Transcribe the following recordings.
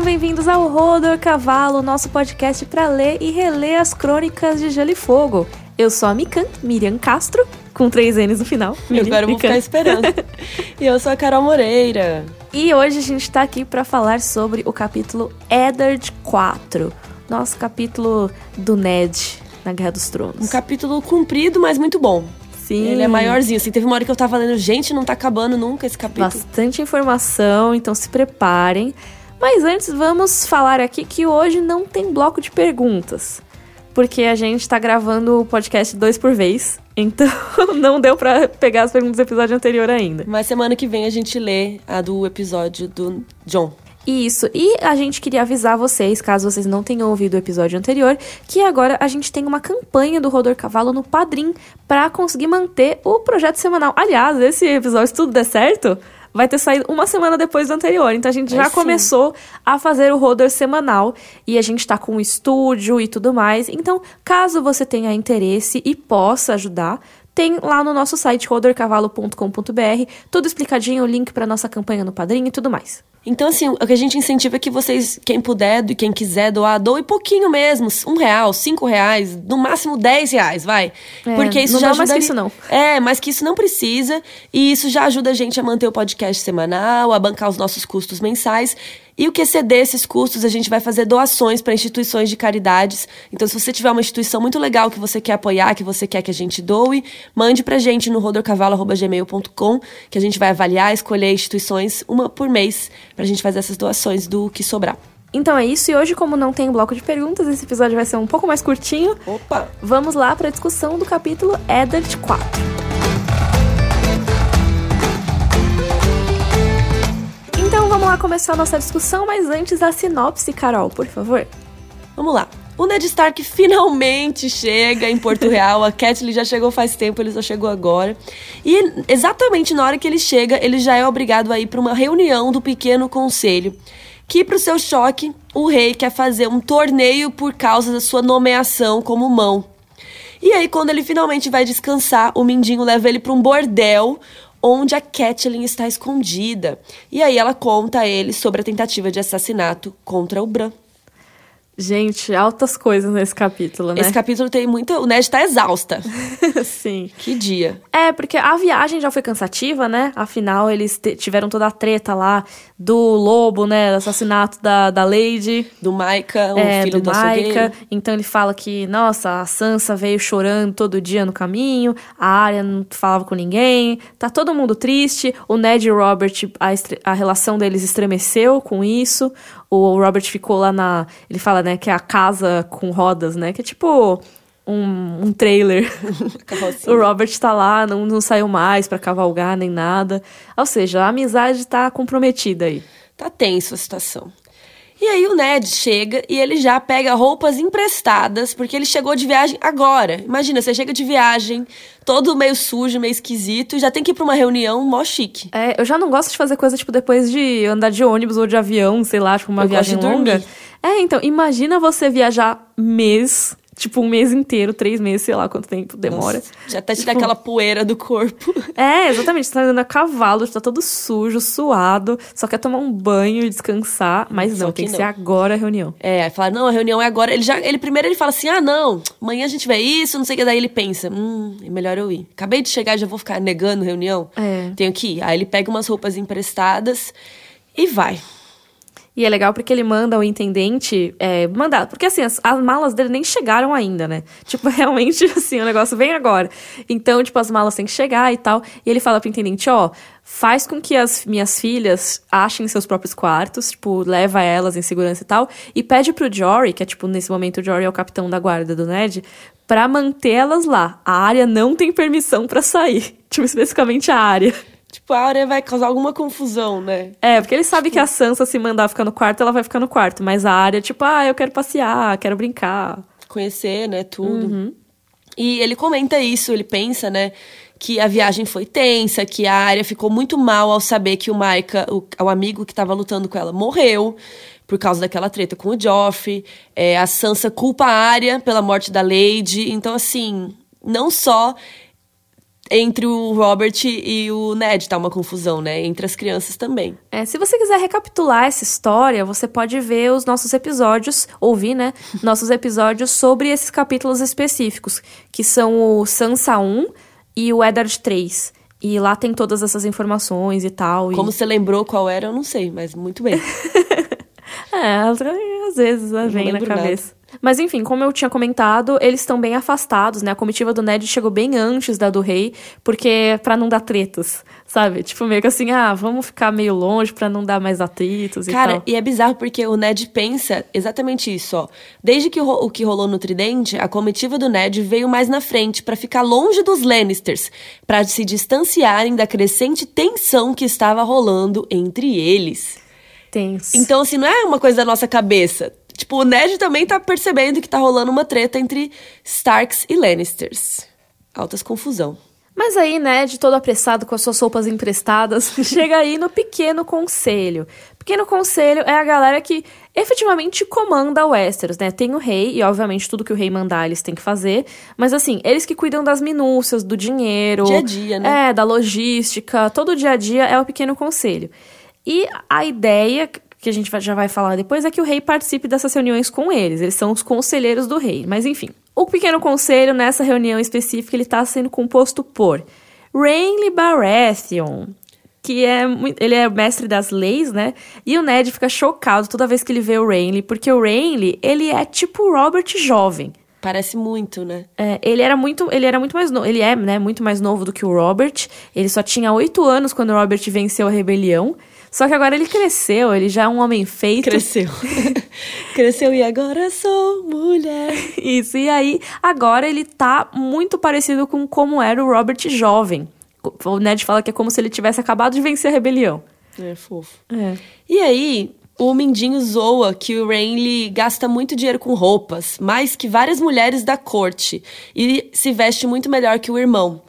Sejam bem-vindos ao Rodor Cavalo, nosso podcast para ler e reler as crônicas de Gelo e Fogo. Eu sou a Mikan, Miriam Castro, com três N's no final. Eu agora vou ficar esperando. e eu sou a Carol Moreira. E hoje a gente tá aqui para falar sobre o capítulo Eddard 4, nosso capítulo do Ned na Guerra dos Tronos. Um capítulo comprido, mas muito bom. Sim. Ele é maiorzinho, assim. Teve uma hora que eu tava lendo, gente, não tá acabando nunca esse capítulo. Bastante informação, então se preparem. Mas antes, vamos falar aqui que hoje não tem bloco de perguntas. Porque a gente tá gravando o podcast dois por vez. Então não deu para pegar as perguntas do episódio anterior ainda. Mas semana que vem a gente lê a do episódio do John. Isso, e a gente queria avisar vocês, caso vocês não tenham ouvido o episódio anterior, que agora a gente tem uma campanha do Rodor Cavalo no Padrim para conseguir manter o projeto semanal. Aliás, esse episódio, se tudo der certo, vai ter saído uma semana depois do anterior. Então a gente já começou a fazer o Rodor semanal e a gente tá com o estúdio e tudo mais. Então, caso você tenha interesse e possa ajudar, tem lá no nosso site rodorcavalo.com.br tudo explicadinho, o link para nossa campanha no Padrim e tudo mais. Então, assim, o que a gente incentiva é que vocês, quem puder e quem quiser doar, doe pouquinho mesmo. Um real, cinco reais, no máximo dez reais, vai. É, Porque isso não já ajuda. mais que isso, não. É, mas que isso não precisa. E isso já ajuda a gente a manter o podcast semanal, a bancar os nossos custos mensais. E o que exceder esses custos, a gente vai fazer doações para instituições de caridades. Então, se você tiver uma instituição muito legal que você quer apoiar, que você quer que a gente doe, mande pra gente no rodorcavalo.gmail.com, que a gente vai avaliar, escolher instituições uma por mês, pra gente fazer essas doações do que sobrar. Então é isso, e hoje, como não tem bloco de perguntas, esse episódio vai ser um pouco mais curtinho. Opa! Vamos lá para a discussão do capítulo Eddard 4. Vamos lá começar a nossa discussão, mas antes a sinopse, Carol, por favor. Vamos lá. O Ned Stark finalmente chega em Porto Real. A Catelyn já chegou faz tempo, ele só chegou agora. E exatamente na hora que ele chega, ele já é obrigado a ir para uma reunião do pequeno conselho. Que, para o seu choque, o rei quer fazer um torneio por causa da sua nomeação como mão. E aí, quando ele finalmente vai descansar, o Mindinho leva ele para um bordel onde a Catelyn está escondida. E aí ela conta a ele sobre a tentativa de assassinato contra o Bran. Gente, altas coisas nesse capítulo, né? Esse capítulo tem muito. O Ned tá exausta. Sim. Que dia. É, porque a viagem já foi cansativa, né? Afinal, eles tiveram toda a treta lá do lobo, né? Do assassinato da, da Lady. Do Maika, o é, filho do, do Maika. Então ele fala que, nossa, a Sansa veio chorando todo dia no caminho, a Arya não falava com ninguém, tá todo mundo triste. O Ned e o Robert, a, a relação deles estremeceu com isso o Robert ficou lá na. Ele fala, né, que é a casa com rodas, né? Que é tipo um, um trailer. o Robert tá lá, não, não saiu mais para cavalgar nem nada. Ou seja, a amizade tá comprometida aí. Tá tenso a situação. E aí o Ned chega e ele já pega roupas emprestadas, porque ele chegou de viagem agora. Imagina, você chega de viagem, todo meio sujo, meio esquisito, e já tem que ir pra uma reunião mó chique. É, eu já não gosto de fazer coisa, tipo, depois de andar de ônibus ou de avião, sei lá, tipo, uma eu viagem longa. É, então, imagina você viajar mês tipo, um mês inteiro, três meses, sei lá quanto tempo demora. Nossa, já até tirar tipo... aquela poeira do corpo. É, exatamente. Você tá andando a cavalo, tá todo sujo, suado, só quer tomar um banho e descansar, mas não, tem que, que ser agora a reunião. É, aí fala, não, a reunião é agora. Ele já, ele primeiro ele fala assim, ah, não, amanhã a gente vê isso, não sei o que. Daí ele pensa, hum, é melhor eu ir. Acabei de chegar, já vou ficar negando reunião? É. Tenho que ir. Aí ele pega umas roupas emprestadas e vai. E é legal porque ele manda o intendente é, mandar. Porque assim, as, as, malas dele nem chegaram ainda, né? Tipo, realmente, assim, o negócio vem agora. Então, tipo, as malas têm que chegar e tal. E ele fala pro intendente: ó, faz com que as minhas filhas achem seus próprios quartos, tipo, leva elas em segurança e tal. E pede pro Jory, que é tipo, nesse momento o Jory é o capitão da guarda do Ned, pra manter elas lá. A área não tem permissão para sair. Tipo, especificamente a área. Tipo, a Arya vai causar alguma confusão, né? É, porque ele sabe que a Sansa, se mandar ficar no quarto, ela vai ficar no quarto. Mas a Arya, tipo, ah, eu quero passear, quero brincar. Conhecer, né, tudo. Uhum. E ele comenta isso, ele pensa, né, que a viagem foi tensa, que a Arya ficou muito mal ao saber que o Maika, o, o amigo que estava lutando com ela, morreu por causa daquela treta com o Joffrey. É, a Sansa culpa a Arya pela morte da Lady. Então, assim, não só entre o Robert e o Ned, tá uma confusão, né? Entre as crianças também. É, se você quiser recapitular essa história, você pode ver os nossos episódios, ouvir, né? nossos episódios sobre esses capítulos específicos, que são o Sansa 1 e o Eddard 3. E lá tem todas essas informações e tal. Como e... você lembrou qual era, eu não sei, mas muito bem. é, às vezes vem na cabeça. Nada. Mas enfim, como eu tinha comentado, eles estão bem afastados, né? A comitiva do Ned chegou bem antes da do rei, porque para não dar tretas, sabe? Tipo, meio que assim, ah, vamos ficar meio longe para não dar mais atritos e Cara, tal. e é bizarro porque o Ned pensa exatamente isso, ó. Desde que o, o que rolou no Tridente, a comitiva do Ned veio mais na frente para ficar longe dos Lannisters, para se distanciarem da crescente tensão que estava rolando entre eles. Tenso. Então, assim, não é uma coisa da nossa cabeça. Tipo, o Ned também tá percebendo que tá rolando uma treta entre Starks e Lannisters. Altas confusão. Mas aí, Ned, todo apressado com as suas roupas emprestadas, chega aí no Pequeno Conselho. Pequeno Conselho é a galera que efetivamente comanda o Westeros, né? Tem o rei, e obviamente tudo que o rei mandar eles têm que fazer. Mas assim, eles que cuidam das minúcias, do dinheiro. Dia a dia, né? É, da logística, todo o dia a dia é o Pequeno Conselho. E a ideia que a gente já vai falar depois, é que o rei participe dessas reuniões com eles. Eles são os conselheiros do rei. Mas enfim, o pequeno conselho, nessa reunião específica, ele está sendo composto por Renly Baratheon, que é ele é mestre das leis, né? E o Ned fica chocado toda vez que ele vê o Renly, porque o Renly, ele é tipo o Robert jovem. Parece muito, né? É, ele era muito, ele era muito mais novo, ele é, né, muito mais novo do que o Robert. Ele só tinha oito anos quando o Robert venceu a rebelião. Só que agora ele cresceu, ele já é um homem feito. Cresceu. cresceu e agora sou mulher. Isso, e aí agora ele tá muito parecido com como era o Robert jovem. O Ned fala que é como se ele tivesse acabado de vencer a rebelião. É fofo. É. E aí, o Mindinho zoa que o Renly gasta muito dinheiro com roupas, mais que várias mulheres da corte, e se veste muito melhor que o irmão.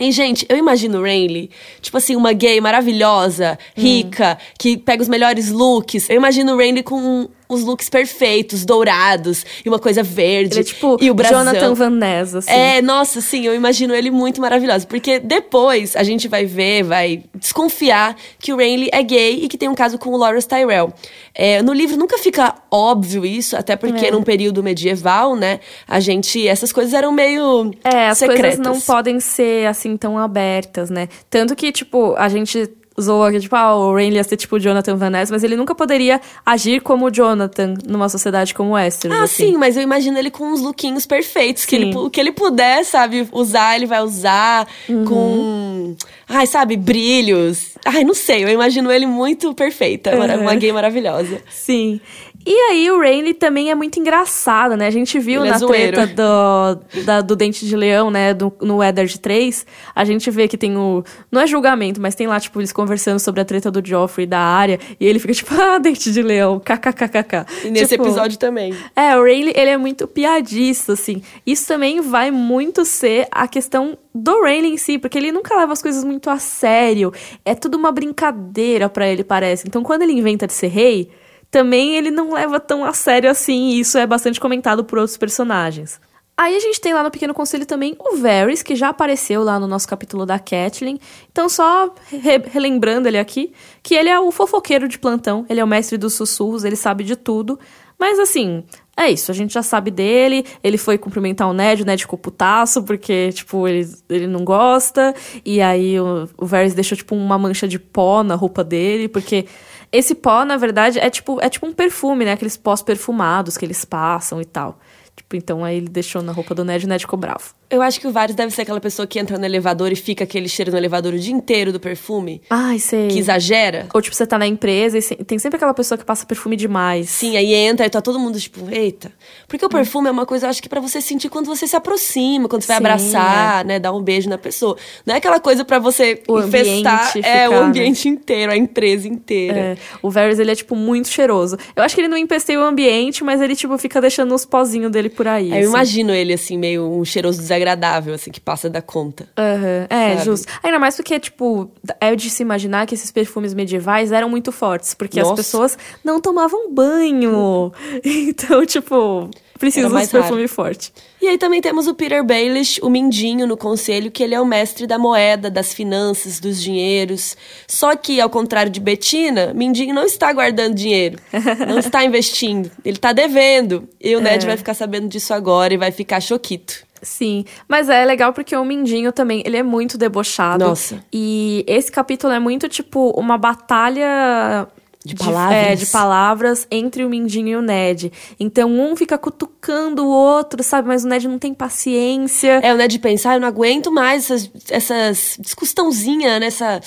E, gente, eu imagino Rayleigh, tipo assim, uma gay maravilhosa, rica, hum. que pega os melhores looks. Eu imagino Rayleigh com os looks perfeitos, dourados, e uma coisa verde. Ele é tipo e o brasão. Jonathan Van Ness, assim. É, nossa, sim, eu imagino ele muito maravilhoso. Porque depois a gente vai ver, vai desconfiar que o Renly é gay e que tem um caso com o Loras Tyrell. É, no livro nunca fica óbvio isso, até porque é. num período medieval, né, a gente, essas coisas eram meio É, as secretas. coisas não podem ser, assim, tão abertas, né. Tanto que, tipo, a gente zoa que, tipo, ah, o Rain ia ser tipo o Jonathan Van Ness, mas ele nunca poderia agir como o Jonathan numa sociedade como Westeros. Ah, assim. sim, mas eu imagino ele com uns lookinhos perfeitos, que ele, o que ele puder, sabe, usar, ele vai usar, uhum. com, ai, sabe, brilhos. Ai, não sei, eu imagino ele muito perfeita, uhum. uma gay maravilhosa. Sim. E aí o Rainley também é muito engraçado, né? A gente viu Ele é na é treta do, da, do Dente de Leão, né? Do, no Eddard 3, a gente vê que tem o... Não é julgamento, mas tem lá, tipo, eles conversando sobre a treta do Joffrey da área. E ele fica tipo, ah, Dente de Leão, kkkk. E nesse tipo, episódio também. É, o Rainley, ele é muito piadista, assim. Isso também vai muito ser a questão do Rainley em si, porque ele nunca leva as coisas muito a sério. É tudo uma brincadeira para ele, parece. Então, quando ele inventa de ser rei também ele não leva tão a sério assim, e isso é bastante comentado por outros personagens. Aí a gente tem lá no Pequeno Conselho também o Varys, que já apareceu lá no nosso capítulo da Catelyn. Então, só re relembrando ele aqui, que ele é o fofoqueiro de plantão, ele é o mestre dos sussurros, ele sabe de tudo. Mas assim, é isso, a gente já sabe dele. Ele foi cumprimentar o Ned, o Ned ficou putaço, porque, tipo, ele, ele não gosta. E aí o, o Varys deixou, tipo, uma mancha de pó na roupa dele, porque esse pó, na verdade, é tipo, é tipo um perfume, né? Aqueles pós perfumados que eles passam e tal. Tipo, então aí ele deixou na roupa do Ned e o Ned ficou bravo. Eu acho que o Varys deve ser aquela pessoa que entra no elevador e fica aquele cheiro no elevador o dia inteiro do perfume. Ai, sei. Que exagera. Ou tipo, você tá na empresa e tem sempre aquela pessoa que passa perfume demais. Sim, aí entra e tá todo mundo tipo, eita. Porque o perfume hum. é uma coisa, eu acho que para você sentir quando você se aproxima, quando você vai Sim, abraçar, é. né, dar um beijo na pessoa. Não é aquela coisa para você o infestar é, ficar, o ambiente né? inteiro, a empresa inteira. É. O Varys, ele é tipo muito cheiroso. Eu acho que ele não empesteia o ambiente, mas ele tipo fica deixando os pozinhos dele por aí. É, assim. Eu imagino ele assim meio um cheiroso desagradável assim que passa da conta. Uhum. É, sabe? justo. Ainda mais porque, tipo, é de se imaginar que esses perfumes medievais eram muito fortes, porque Nossa. as pessoas não tomavam banho. Então, tipo. Precisa Era de mais perfume forte. E aí também temos o Peter Baelish, o Mindinho no conselho, que ele é o mestre da moeda, das finanças, dos dinheiros. Só que, ao contrário de Betina, Mindinho não está guardando dinheiro, não está investindo, ele está devendo. E o Ned É. vai ficar sabendo disso agora e vai ficar choquito. Sim, mas é legal porque o Mindinho também, ele é muito debochado. Nossa. E esse capítulo é muito, tipo, uma batalha... De palavras. é, de palavras entre o Mindinho e o Ned. Então, um fica cutucando o outro, sabe? Mas o Ned não tem paciência. É, o Ned pensa, ah, eu não aguento mais essas, essas discussãozinhas, né? Essa,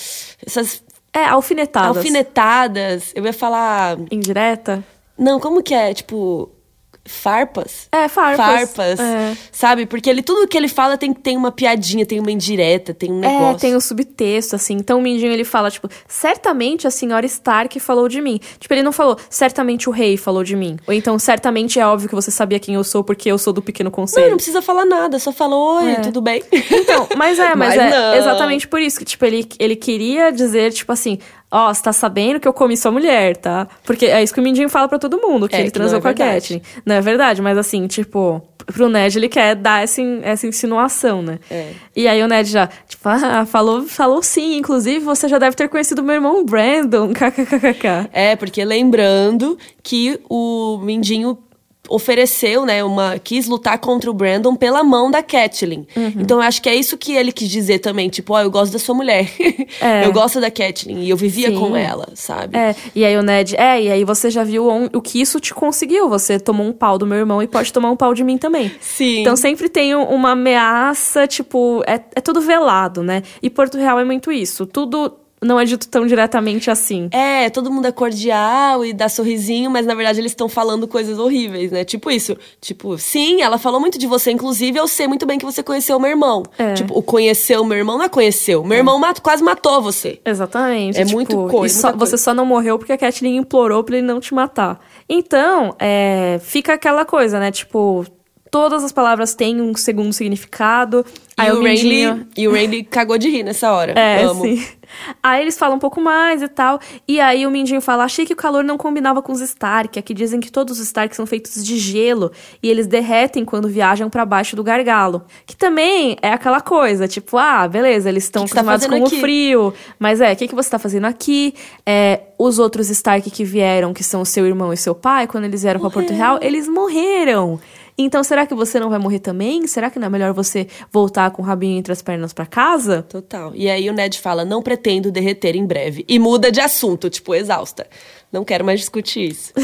essas É, alfinetadas. alfinetadas. Eu ia falar. Indireta? Não, como que é? Tipo. Farpas? É, farpas. Farpas. É. Sabe? Porque ele, tudo que ele fala tem, tem uma piadinha, tem uma indireta, tem um negócio. É, tem o subtexto, assim. Então o Mindinho ele fala, tipo, certamente a senhora Stark falou de mim. Tipo, ele não falou, certamente o rei falou de mim. Ou então, certamente é óbvio que você sabia quem eu sou porque eu sou do pequeno Não, conselho. não precisa falar nada, só fala oi, É. tudo bem? Então, mas é, mas, Mas é não. exatamente por isso que, tipo, ele, ele queria dizer, tipo assim, ó, você tá sabendo que eu comi sua mulher, tá? Porque é isso que o Mindinho fala pra todo mundo, que É, ele que transou é com a. Catelyn. Não é verdade, mas assim, tipo, pro Ned ele quer dar essa, essa insinuação, né? É. E aí o Ned já, tipo, ah, falou, falou sim, inclusive você já deve ter conhecido meu irmão Brandon, kkkk. É, porque lembrando que o Mindinho ofereceu, né, uma quis lutar contra o Brandon pela mão da Catelyn. Uhum. Então eu acho que é isso que ele quis dizer também, tipo, ó, eu gosto da sua mulher. É. Eu gosto da Catelyn e eu vivia Sim. com ela, sabe? É, e aí o Ned, é, e aí você já viu on- o que isso te conseguiu. Você tomou um pau do meu irmão e pode tomar um pau de mim também. Sim. Então sempre tem um- uma ameaça, tipo, é, é tudo velado, né? E Porto Real é muito isso. Tudo não é dito tão diretamente assim. É, todo mundo é cordial e dá sorrisinho, mas na verdade eles estão falando coisas horríveis, né? Tipo isso. Tipo, sim, ela falou muito de você, inclusive eu sei muito bem que você conheceu o meu irmão. É. Tipo, o conheceu o meu irmão não é conheceu. Meu irmão mat- quase matou você. Exatamente. É tipo, muito coisa, só- coisa. Você só não morreu porque a Catelyn implorou pra ele não te matar. Então, é, fica aquela coisa, né? Tipo, todas as palavras têm um segundo significado. E Aí o, Mindinho- Randy, e o Randy cagou de rir nessa hora. É, Amo. sim. Aí eles falam um pouco mais e tal. E aí o Mindinho fala: Achei que o calor não combinava com os Stark. Aqui dizem que todos os Stark são feitos de gelo e eles derretem quando viajam pra baixo do gargalo. Que também é aquela coisa, tipo, ah, beleza, eles estão tá acostumados com fazendo o aqui? frio. Mas é, o que, que você tá fazendo aqui? É, os outros Stark que vieram, que são seu irmão e seu pai, quando eles vieram pra Porto Real, eles morreram. Então, será que você não vai morrer também? Será que não é melhor você voltar com o rabinho entre as pernas pra casa? Total. E aí o Ned fala: não pretendo derreter em breve. E muda de assunto, tipo, exausta. Não quero mais discutir isso.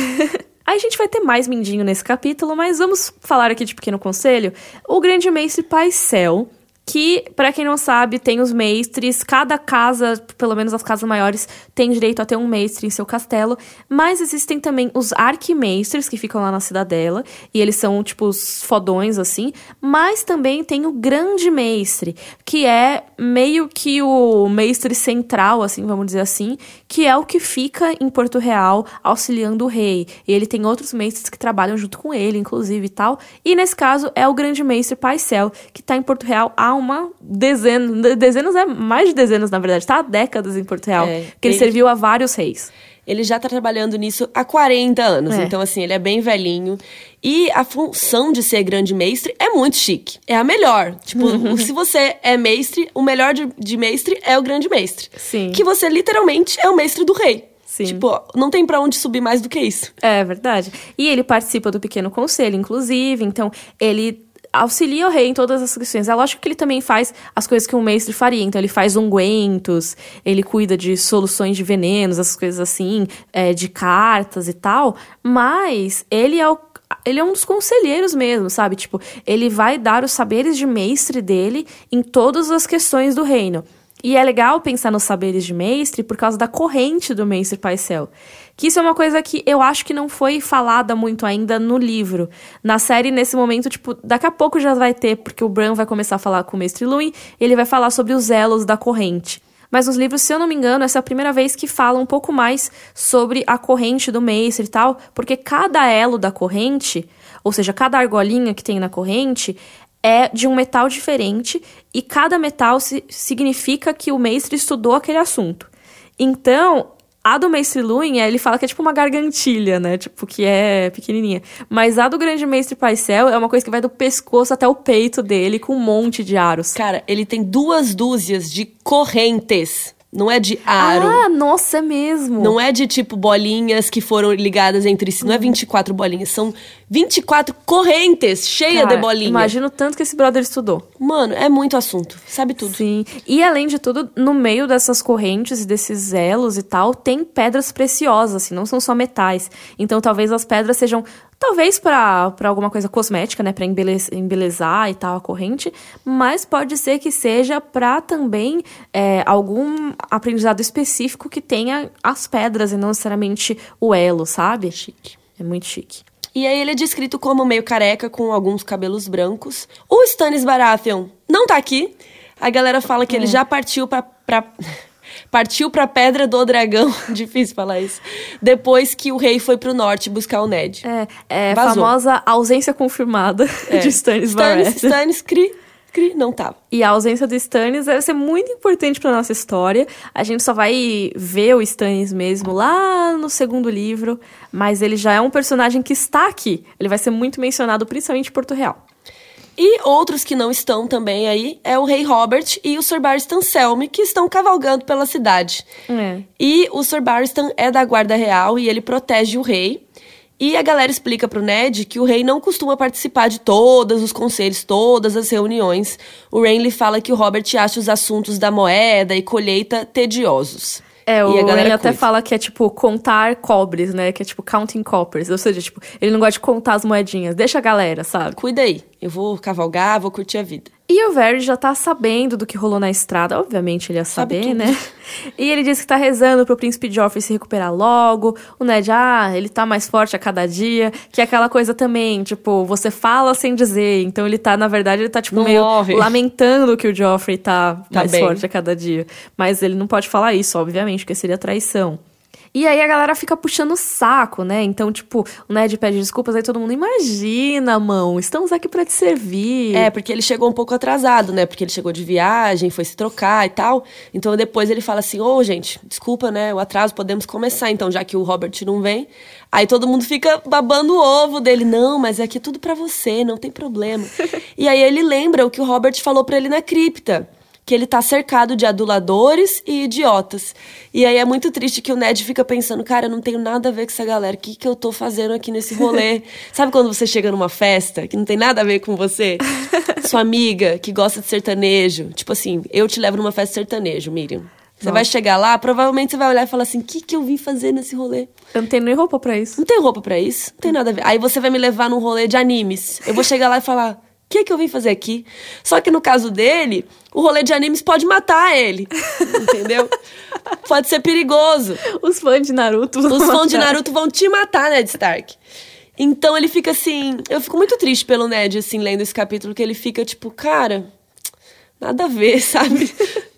Aí a gente vai ter mais Mindinho nesse capítulo, mas vamos falar aqui de Pequeno Conselho. O Grande Mestre Paisel, que, pra quem não sabe, tem os mestres, cada casa, pelo menos as casas maiores, tem direito a ter um mestre em seu castelo, mas existem também os arquimestres, que ficam lá na cidadela, e eles são, tipo, os fodões, assim, mas também tem o Grande Mestre, que é meio que o mestre central, assim, vamos dizer assim, que é o que fica em Porto Real auxiliando o rei. E ele tem outros mestres que trabalham junto com ele, inclusive e tal. E nesse caso é o grande mestre Paisel, que tá em Porto Real há uma dezena, dezenas, é mais de dezenas, na verdade, tá há décadas em Porto Real. É, que ele ele- serviu a vários reis. Ele já tá trabalhando nisso há 40 anos. É. Então, assim, ele é bem velhinho. E a função de ser grande mestre é muito chique. É a melhor. Tipo, Uhum. se você é mestre, o melhor de, de mestre é o grande mestre. Sim. Que você literalmente é o mestre do rei. Sim. Tipo, não tem pra onde subir mais do que isso. É verdade. E ele participa do pequeno conselho, inclusive, então ele auxilia o rei em todas as questões. É lógico que ele também faz as coisas que um mestre faria. Então ele faz ungüentos, ele cuida de soluções de venenos, essas coisas assim, é, de cartas e tal. Mas ele é o ele é um dos conselheiros mesmo, sabe? Tipo, ele vai dar os saberes de mestre dele em todas as questões do reino. E é legal pensar nos saberes de mestre por causa da corrente do mestre Paisel. Que isso é uma coisa que eu acho que não foi falada muito ainda no livro. Na série, nesse momento, tipo, daqui a pouco já vai ter, porque o Bran vai começar a falar com o mestre Luin, ele vai falar sobre os elos da corrente. Mas nos livros, se eu não me engano, essa é a primeira vez que fala um pouco mais sobre a corrente do mestre e tal, porque cada elo da corrente, ou seja, cada argolinha que tem na corrente, é de um metal diferente e cada metal si- significa que o mestre estudou aquele assunto. Então, A do Mestre Luin, ele fala que é tipo uma gargantilha, né? Tipo, que é pequenininha. Mas a do Grande Mestre Paisel é uma coisa que vai do pescoço até o peito dele, com um monte de aros. Cara, ele tem duas dúzias de correntes. Não é de aro. Ah, nossa, é mesmo. Não é de tipo bolinhas que foram ligadas entre si. Não é 24 bolinhas. São 24 correntes cheias Cara, de bolinha. Imagina o tanto que esse brother estudou. Mano, é muito assunto. Sabe tudo. Sim. E além de tudo, no meio dessas correntes e desses elos e tal, tem pedras preciosas, assim, não são só metais. Então talvez as pedras sejam Talvez para alguma coisa cosmética, né, para embelezar, embelezar e tal a corrente, mas pode ser que seja para também é, algum aprendizado específico que tenha as pedras e não necessariamente o elo, sabe? Chique. É muito chique. E aí ele é descrito como meio careca, com alguns cabelos brancos. O Stannis Baratheon não tá aqui. A galera fala que É. ele já partiu pra... pra... Partiu pra Pedra do Dragão, difícil falar isso. Depois que o rei foi pro norte buscar o Ned. É, é Vazou. famosa ausência confirmada É. de Stannis Stannis, Baratheon. Stannis, cri, cri, não tava. E a ausência do Stannis deve ser muito importante pra nossa história. A gente só vai ver o Stannis mesmo lá no segundo livro, mas ele já é um personagem que está aqui. Ele vai ser muito mencionado, principalmente em Porto Real. E outros que não estão também aí é o rei Robert e o Sir Barristan Selmy, que estão cavalgando pela cidade. É. E o Sir Barristan é da guarda real e ele protege o rei. E a galera explica pro Ned que o rei não costuma participar de todos os conselhos, todas as reuniões. O Renly fala que o Robert acha os assuntos da moeda e colheita tediosos. É, o e a galera ele até curte. fala que é tipo contar cobres, né? Que é tipo counting coppers. Ou seja, tipo, ele não gosta de contar as moedinhas. Deixa a galera, sabe? Cuida aí, eu vou cavalgar, vou curtir a vida. E o Varys já tá sabendo do que rolou na estrada. Obviamente ele ia Sabe saber, tudo. né? E ele disse que tá rezando pro príncipe Joffrey se recuperar logo. O Ned, ah, ele tá mais forte a cada dia. Que é aquela coisa também, tipo, você fala sem dizer. Então ele tá, na verdade, ele tá, tipo, Não meio morre. lamentando que o Joffrey tá, Tá mais bem. forte a cada dia. Mas ele não pode falar isso, obviamente, porque seria traição. E aí a galera fica puxando o saco, né? Então, tipo, o Ned pede desculpas, aí todo mundo, imagina, mão, estamos aqui pra te servir. É, porque ele chegou um pouco atrasado, né? Porque ele chegou de viagem, foi se trocar e tal. Então depois ele fala assim: Ô, gente, desculpa, né? O atraso, podemos começar então, já que o Robert não vem. Aí todo mundo fica babando o ovo dele. Não, mas é que é tudo pra você, não tem problema. e aí ele lembra o que o Robert falou pra ele na cripta. Que ele tá cercado de aduladores e idiotas. E aí é muito triste que o Ned fica pensando, cara, eu não tenho nada a ver com essa galera. O que, que eu tô fazendo aqui nesse rolê? Sabe quando você chega numa festa que não tem nada a ver com você? Sua amiga que gosta de sertanejo. Tipo assim, eu te levo numa festa sertanejo, Miriam. Você Nossa. vai chegar lá, provavelmente você vai olhar e falar assim: o que, que eu vim fazer nesse rolê? Eu não tenho nem roupa pra isso. Não tem roupa pra isso, não tem nada a ver. Aí você vai me levar num rolê de animes. Eu vou chegar lá e falar: o que, que eu vim fazer aqui? Só que no caso dele, o rolê de animes pode matar ele. Entendeu? pode ser perigoso. Os fãs de Naruto. vão Os fãs de matar. Naruto vão te matar, Ned Stark. Então ele fica assim. Eu fico muito triste pelo Ned, assim, lendo esse capítulo, que ele fica tipo, cara, nada a ver, sabe?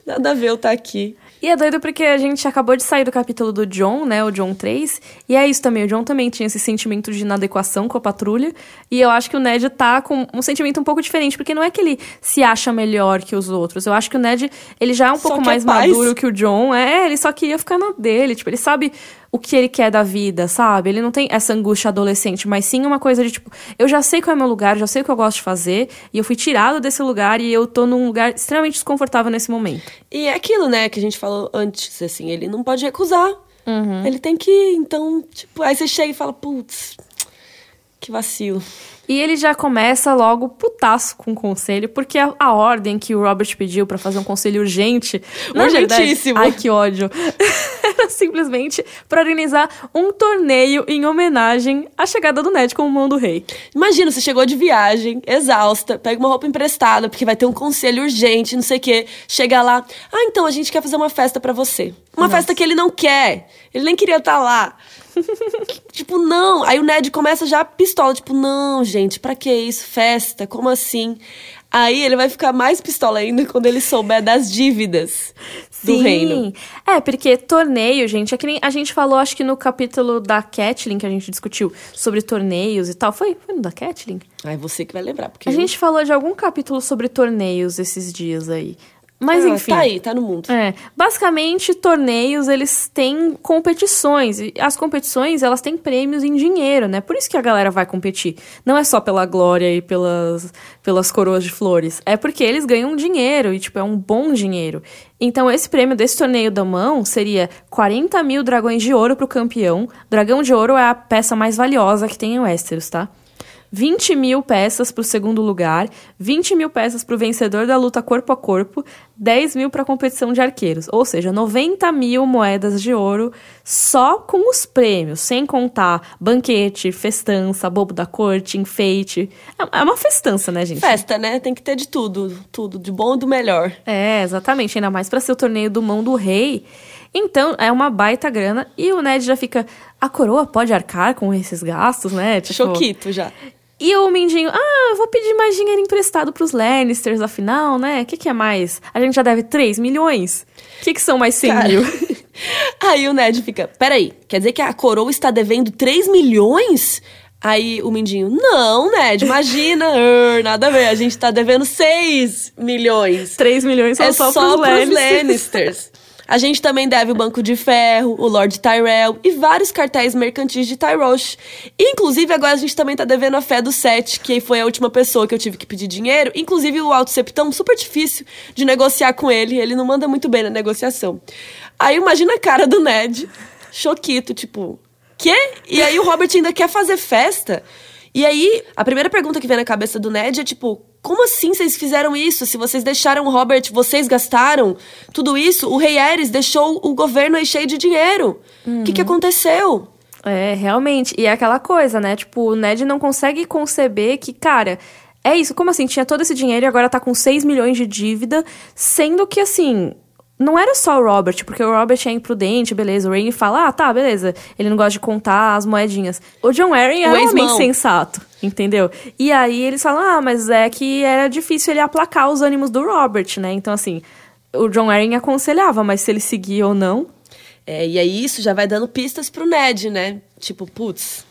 Nada a ver eu estar aqui. E é doido porque a gente acabou de sair do capítulo do John, né? O John 3. E é isso também. O John também tinha esse sentimento de inadequação com a patrulha. E eu acho que o Ned tá com um sentimento um pouco diferente. Porque não é que ele se acha melhor que os outros. Eu acho que o Ned, ele já é um Só pouco quer mais paz. maduro que o John. É, ele só queria ficar na dele. Tipo, ele sabe o que ele quer da vida, sabe? Ele não tem essa angústia adolescente, mas sim uma coisa de tipo, eu já sei qual é o meu lugar, já sei o que eu gosto de fazer. E eu fui tirado desse lugar e eu tô num lugar extremamente desconfortável nesse momento. E é aquilo, né, que a gente falou antes, assim, ele não pode recusar. Uhum. Ele tem que ir, então, tipo, aí você chega e fala, putz, que vacilo. E ele já começa logo putaço com o conselho, porque a, a ordem que o Robert pediu pra fazer um conselho urgente. na verdade- Urgentíssimo. ai, que ódio. Era simplesmente pra organizar um torneio em homenagem à chegada do Ned como mão do rei. Imagina, você chegou de viagem, exausta, pega uma roupa emprestada, porque vai ter um conselho urgente, não sei o quê. Chega lá, ah, então a gente quer fazer uma festa pra você. Uma festa que ele não quer. Ele nem queria estar lá. tipo, não. Aí o Ned começa já pistola, tipo, não, gente, pra que isso? Festa? Como assim? Aí ele vai ficar mais pistola ainda quando ele souber das dívidas do reino. É, porque torneio, gente, é que nem a gente falou, acho que no capítulo da Catelyn, que a gente discutiu sobre torneios e tal. Foi, foi no da Catelyn? Ai, você que vai lembrar, porque A eu- gente falou de algum capítulo sobre torneios esses dias aí. Mas Ah, enfim. Tá aí, tá no mundo. É, basicamente, torneios, eles têm competições. E as competições, elas têm prêmios em dinheiro, né? Por isso que a galera vai competir. Não é só pela glória e pelas, pelas coroas de flores. É porque eles ganham dinheiro e, tipo, é um bom dinheiro. Então, esse prêmio desse torneio da mão seria 40 mil dragões de ouro pro campeão. Dragão de ouro é a peça mais valiosa que tem em Westeros, tá? 20 mil peças pro segundo lugar, 20 mil peças pro vencedor da luta corpo a corpo, 10 mil pra competição de arqueiros. Ou seja, 90 mil moedas de ouro só com os prêmios, sem contar banquete, festança, bobo da corte, enfeite. É é uma festança, né, gente? Festa, né? Tem que ter de tudo. Tudo, de bom e do melhor. É, exatamente. Ainda mais pra ser o torneio do mão do rei. Então, é uma baita grana. E o Ned já fica. A coroa pode arcar com esses gastos, né? Tipo, Choquito já. E o Mindinho, ah, vou pedir mais dinheiro emprestado pros Lannisters, afinal, né? O que, que é mais? A gente já deve 3 milhões? O que, que são mais 100 Cara. mil? Aí o Ned fica, peraí, quer dizer que a coroa está devendo 3 milhões? Aí o Mindinho, não, Ned, imagina, nada a ver, a gente tá devendo 6 milhões. 3 milhões são é só, só, pros pros Lannisters. Lannisters. A gente também deve o Banco de Ferro, o Lord Tyrell e vários cartéis mercantis de Tyrosh. Inclusive, agora a gente também tá devendo a fé do Sete, que foi a última pessoa que eu tive que pedir dinheiro. Inclusive, o Alto Septão, super difícil de negociar com ele. Ele não manda muito bem na negociação. Aí imagina a cara do Ned, choquito, tipo, quê? E aí o Robert ainda quer fazer festa. E aí, a primeira pergunta que vem na cabeça do Ned é tipo, como assim vocês fizeram isso? Se vocês deixaram o Robert, vocês gastaram tudo isso? O rei Ares deixou o governo aí cheio de dinheiro. O que, que aconteceu? É, realmente. E é aquela coisa, né? Tipo, o Ned não consegue conceber que, cara, é isso. Como assim? Tinha todo esse dinheiro e agora tá com 6 milhões de dívida, sendo que, assim. Não era só o Robert, porque o Robert é imprudente, beleza. O Rain fala, ah, tá, beleza. Ele não gosta de contar as moedinhas. O John Arryn era um homem sensato, entendeu? E aí eles falam, ah, mas é que era difícil ele aplacar os ânimos do Robert, né? Então, assim, o John Arryn aconselhava, mas se ele seguia ou não, É, e aí isso já vai dando pistas pro Ned, né? Tipo, putz,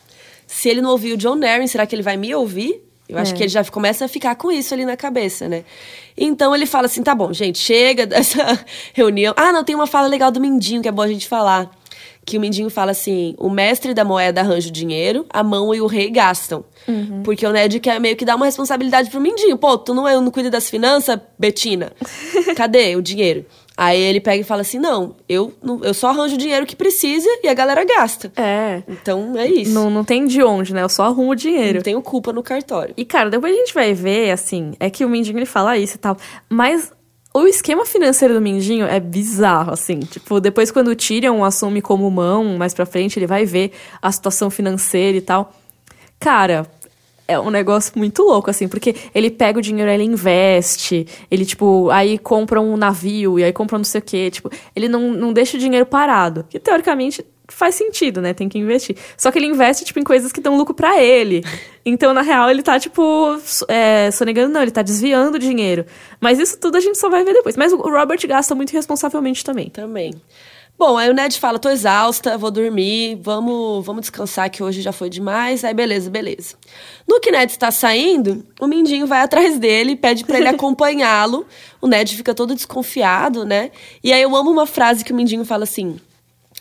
se ele não ouvir o John Arryn, será que ele vai me ouvir? Eu acho É. que ele já começa a ficar com isso ali na cabeça, né? Então ele fala assim: tá bom, gente, chega dessa reunião. Ah, não, tem uma fala legal do Mindinho que é bom a gente falar. Que o Mindinho fala assim: o mestre da moeda arranja o dinheiro, a mão e o rei gastam. Porque o Ned quer meio que dar uma responsabilidade pro Mindinho. Pô, tu não, é- não cuida das finanças, Betina? Cadê o dinheiro? Aí ele pega e fala assim: não, eu, não- eu só arranjo o dinheiro que precisa e a galera gasta. é. Então é isso. Não, não tem de onde, né? Eu só arrumo o dinheiro. Não tenho culpa no cartório. E, cara, depois a gente vai ver, assim, é que o Mindinho ele fala isso e tal, mas o esquema financeiro do Mindinho é bizarro, assim. Tipo, depois quando o Tyrion assume como mão, mais pra frente, ele vai ver a situação financeira e tal. Cara, é um negócio muito louco, assim, porque ele pega o dinheiro, ele investe, ele, tipo, aí compra um navio, e aí compra não sei o quê, tipo, ele não, não deixa o dinheiro parado, que teoricamente faz sentido, né, tem que investir. Só que ele investe, tipo, em coisas que dão lucro pra ele. Então, na real, ele tá, tipo, é, sonegando, não, ele tá desviando dinheiro. Mas isso tudo a gente só vai ver depois. Mas o Robert gasta muito irresponsavelmente também. Também. Bom, aí o Ned fala, tô exausta, vou dormir, vamos, vamos descansar que hoje já foi demais. Aí beleza, beleza. No que Ned está saindo, o Mindinho vai atrás dele, pede pra ele acompanhá-lo. O Ned fica todo desconfiado, né? E aí eu amo uma frase que o Mindinho fala assim,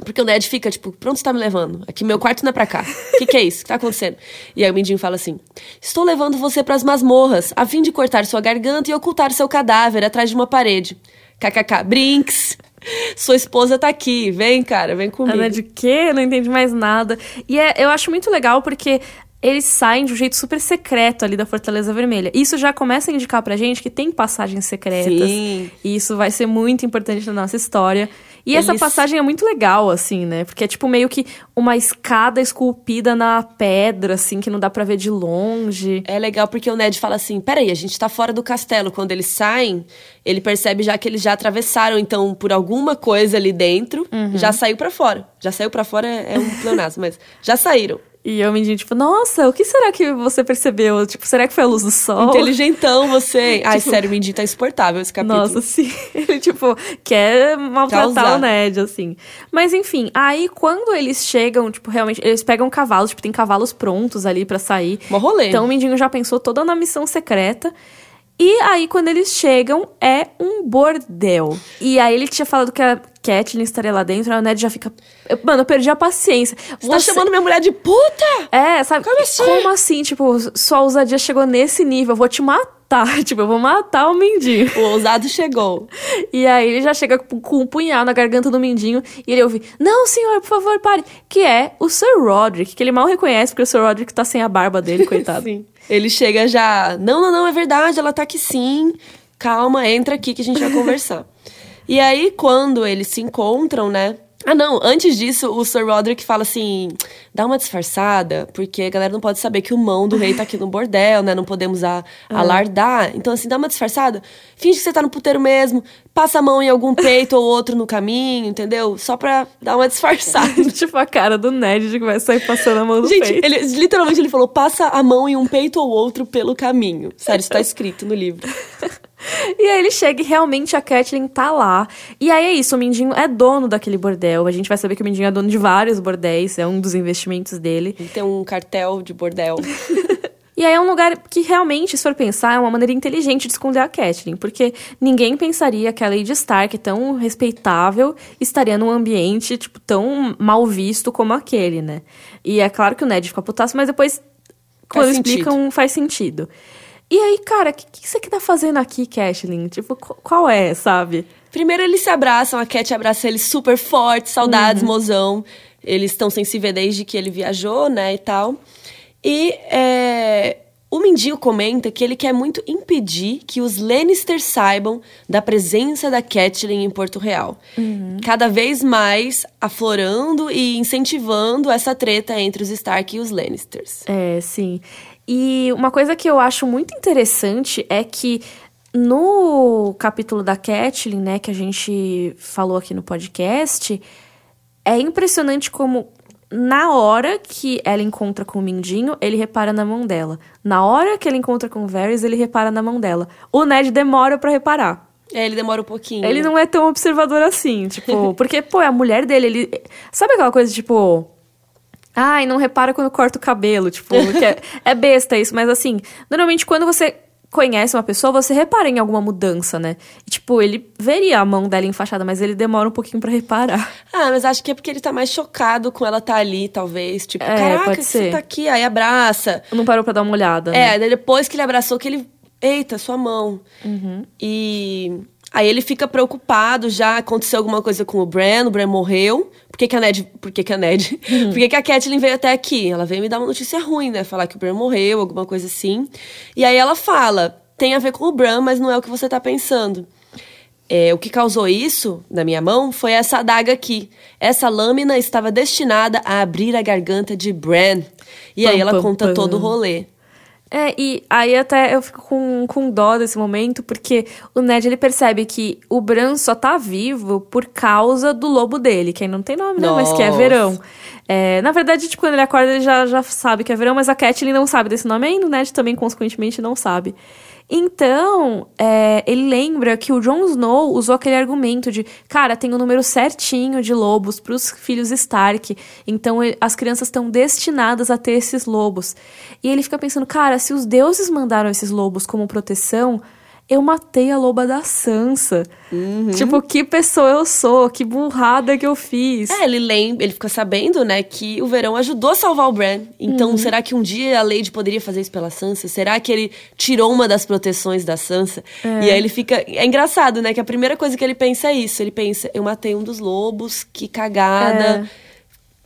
porque o Ned fica, tipo, pra onde você tá me levando? Aqui, meu quarto não é pra cá. O que, que é isso? O que tá acontecendo? E aí o Mindinho fala assim: Estou levando você pras masmorras, a fim de cortar sua garganta e ocultar seu cadáver atrás de uma parede. KKK, Brinks. Sua esposa tá aqui. Vem, cara, vem comigo. Ana de quê? Não entendi mais nada. E é, eu acho muito legal porque eles saem de um jeito super secreto ali da Fortaleza Vermelha. Isso já começa a indicar pra gente que tem passagens secretas. Sim. E isso vai ser muito importante na nossa história. E essa Eles- passagem é muito legal, assim, né? Porque é tipo meio que uma escada esculpida na pedra, assim, que não dá pra ver de longe. É legal porque o Ned fala assim: peraí, a gente tá fora do castelo. Quando eles saem, ele percebe já que eles já atravessaram, então, por alguma coisa ali dentro, Uhum. já saiu pra fora. Já saiu pra fora é é um pleonasmo, mas já saíram. E eu me digo, tipo, nossa, o que será que você percebeu? Tipo, será que foi a luz do sol? Inteligentão você. Ai, Tipo- sério, o Mindy tá insuportável esse capítulo. Nossa, sim. Ele, tipo, quer maltratar Causar. o Ned, assim. Mas, enfim, aí quando eles chegam, tipo, realmente, eles pegam cavalos, tipo, tem cavalos prontos ali pra sair. Mó rolê. Então o Mindinho já pensou toda na missão secreta. E aí, quando eles chegam, é um bordel. E aí ele tinha falado que a Kathleen estaria lá dentro, aí o Ned já fica. eu- Mano, eu perdi a paciência. Você tá chamando minha mulher de puta? É, sabe? Como assim? Como assim? Tipo, sua ousadia chegou nesse nível, eu vou te matar. Tipo, eu vou matar o Mindinho. O ousado chegou. E aí ele já chega com com um punhal na garganta do Mindinho e ele ouve: Não, senhor, por favor, pare. Que é o Sir Roderick, que ele mal reconhece, porque o Sir Roderick tá sem a barba dele, coitado. Sim. Ele chega já. Não, não, não, é verdade, ela tá aqui sim. Calma, entra aqui que a gente vai conversar. E aí, quando eles se encontram, né? Ah, não, antes disso, o Sir Roderick fala assim: dá uma disfarçada, porque a galera não pode saber que o mão do rei tá aqui no bordel, né? Não podemos a- alardar. Então, assim, dá uma disfarçada. Finge que você tá no puteiro mesmo, passa a mão em algum peito ou outro no caminho, entendeu? Só pra dar uma disfarçada. tipo a cara do Ned de que vai sair passando a mão do Gente, peito. ele, literalmente ele falou: passa a mão em um peito ou outro pelo caminho. Sério, isso tá escrito no livro. E aí ele chega e realmente a Catelyn tá lá. E aí é isso, o Mindinho é dono daquele bordel. A gente vai saber que o Mindinho é dono de vários bordéis, é um dos investimentos dele. Ele tem um cartel de bordel. E aí é um lugar que realmente, se for pensar, é uma maneira inteligente de esconder a Catelyn. Porque ninguém pensaria que a Lady Stark, tão respeitável, estaria num ambiente, tipo, tão mal visto como aquele, né? E é claro que o Ned fica putaço, mas depois, quando sentido. explicam, faz sentido. E aí, cara, o que, que você que tá fazendo aqui, Catelyn? Tipo, qu- qual é, sabe? Primeiro eles se abraçam, a Cat abraça ele super forte, saudades, mozão. Eles estão sem se ver desde que ele viajou, né, e tal. E é, o Mindinho comenta que ele quer muito impedir que os Lannisters saibam da presença da Catelyn em Porto Real. Cada vez mais aflorando e incentivando essa treta entre os Stark e os Lannisters. É, sim. E uma coisa que eu acho muito interessante é que no capítulo da Catelyn, né, que a gente falou aqui no podcast, é impressionante como na hora que ela encontra com o Mindinho, ele repara na mão dela. Na hora que ele encontra com o Varys, ele repara na mão dela. O Ned demora pra reparar. É, ele demora um pouquinho. Ele não é tão observador assim, tipo, porque, pô, é a mulher dele, ele. Sabe aquela coisa, tipo. Ai, não repara quando corta o cabelo, tipo, é, é besta isso, mas assim, normalmente quando você conhece uma pessoa, você repara em alguma mudança, né? E, tipo, ele veria a mão dela enfaixada, mas ele demora um pouquinho pra reparar. Ah, mas acho que é porque ele tá mais chocado com ela tá ali, talvez. Tipo, É, caraca, você tá aqui, aí abraça. Não parou pra dar uma olhada, né? É, daí depois que ele abraçou, que ele. Eita, sua mão. Uhum. E. Aí ele fica preocupado, já aconteceu alguma coisa com o Bran, o Bran morreu. Por que, que a Ned. Por que, que a Ned? Uhum. Por que, que a Catelyn veio até aqui? Ela veio me dar uma notícia ruim, né? Falar que o Bran morreu, alguma coisa assim. E aí ela fala: tem a ver com o Bran, mas não é o que você tá pensando. É, o que causou isso na minha mão foi essa adaga aqui. Essa lâmina estava destinada a abrir a garganta de Bran. E aí ela pam, conta pam. todo o rolê. É, e aí até eu fico com, com dó desse momento, porque o Ned ele percebe que o Bran só tá vivo por causa do lobo dele, que aí não tem nome, né? Mas que é Nossa. verão. É, na verdade, tipo, quando ele acorda, ele já, já sabe que é verão, mas a Catelyn não sabe desse nome ainda, o Ned também, consequentemente, não sabe. Então, é, ele lembra que o Jon Snow usou aquele argumento de, cara, tem o número certinho de lobos pros filhos Stark, então as crianças estão destinadas a ter esses lobos. E ele fica pensando, cara, se os deuses mandaram esses lobos como proteção, eu matei a loba da Sansa. Tipo, que pessoa eu sou, que burrada que eu fiz. É, ele lembra, ele fica sabendo, né, que o verão ajudou a salvar o Bran. Então, Uhum. será que um dia a Lady poderia fazer isso pela Sansa? Será que ele tirou uma das proteções da Sansa? E aí ele fica. É engraçado, né? Que a primeira coisa que ele pensa é isso. Ele pensa, eu matei um dos lobos, que cagada.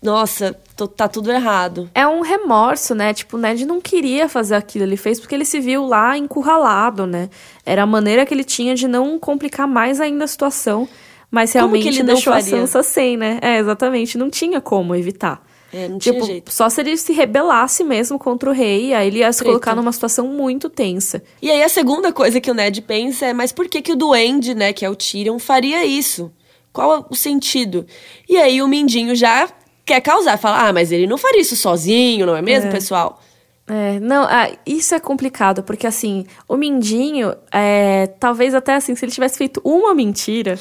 Nossa, tô- tá tudo errado. É um remorso, né? Tipo, o Ned não queria fazer aquilo. Ele fez porque ele se viu lá encurralado, né? Era a maneira que ele tinha de não complicar mais ainda a situação. Mas realmente ele não deixou a faria? Sansa sem, né? É, exatamente. Não tinha como evitar. É, não Tipo, tinha jeito. só se ele se rebelasse mesmo contra o rei, aí ele ia se Treta. colocar numa situação muito tensa. E aí a segunda coisa que o Ned pensa é, mas por que que o Duende, né, que é o Tyrion, faria isso? Qual é o sentido? E aí o Mindinho já quer causar, fala, ah, mas ele não faria isso sozinho, não é mesmo, pessoal? É, não, ah, isso é complicado, porque assim, o Mindinho, é, talvez até assim, se ele tivesse feito uma mentira,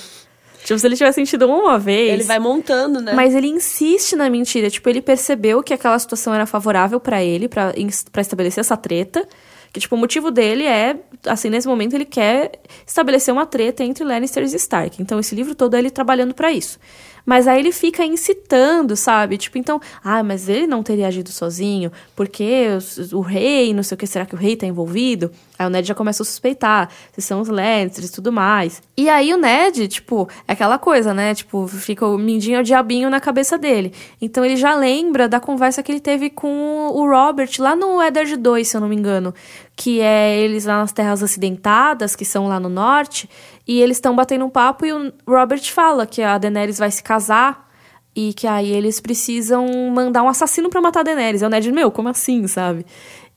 tipo, se ele tivesse sentido uma vez. Ele vai montando, né? Mas ele insiste na mentira. Tipo, ele percebeu que aquela situação era favorável pra ele, pra estabelecer essa treta. Que, tipo, o motivo dele é, assim, nesse momento ele quer estabelecer uma treta entre Lannisters e Stark. Então, esse livro todo é ele trabalhando para isso. Mas aí ele fica incitando, sabe? Tipo, então, ah, mas ele não teria agido sozinho, porque o, o rei, não sei o que, será que o rei tá envolvido? Aí o Ned já começa a suspeitar, se são os Lannisters e tudo mais. E aí o Ned, tipo, é aquela coisa, né? Tipo, fica o mindinho o diabinho na cabeça dele. Então ele já lembra da conversa que ele teve com o Robert lá no Eddard 2, se eu não me engano. Que é eles lá nas terras acidentadas, que são lá no norte, e eles estão batendo um papo e o Robert fala que a Daenerys vai se casar e que aí eles precisam mandar um assassino para matar a Daenerys. É o Ned, meu, como assim, sabe?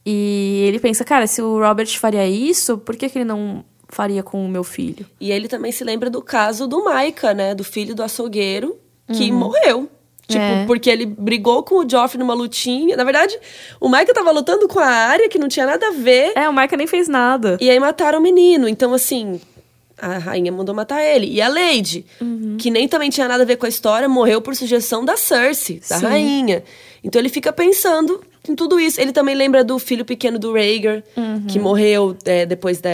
E ele pensa, cara, se o Robert faria isso, por que, que ele não faria com o meu filho? E ele também se lembra do caso do Maika, né? Do filho do açougueiro, que uhum. morreu. Tipo, é. porque ele brigou com o Joffrey numa lutinha. Na verdade, o Maika tava lutando com a área que não tinha nada a ver. É, o Maika nem fez nada. E aí mataram o menino. Então, assim, a rainha mandou matar ele. E a Lady, uhum. que nem também tinha nada a ver com a história, morreu por sugestão da Cersei, da Sim. rainha. Então ele fica pensando em tudo isso. Ele também lembra do filho pequeno do Rhaegar, uhum. que morreu é, depois da,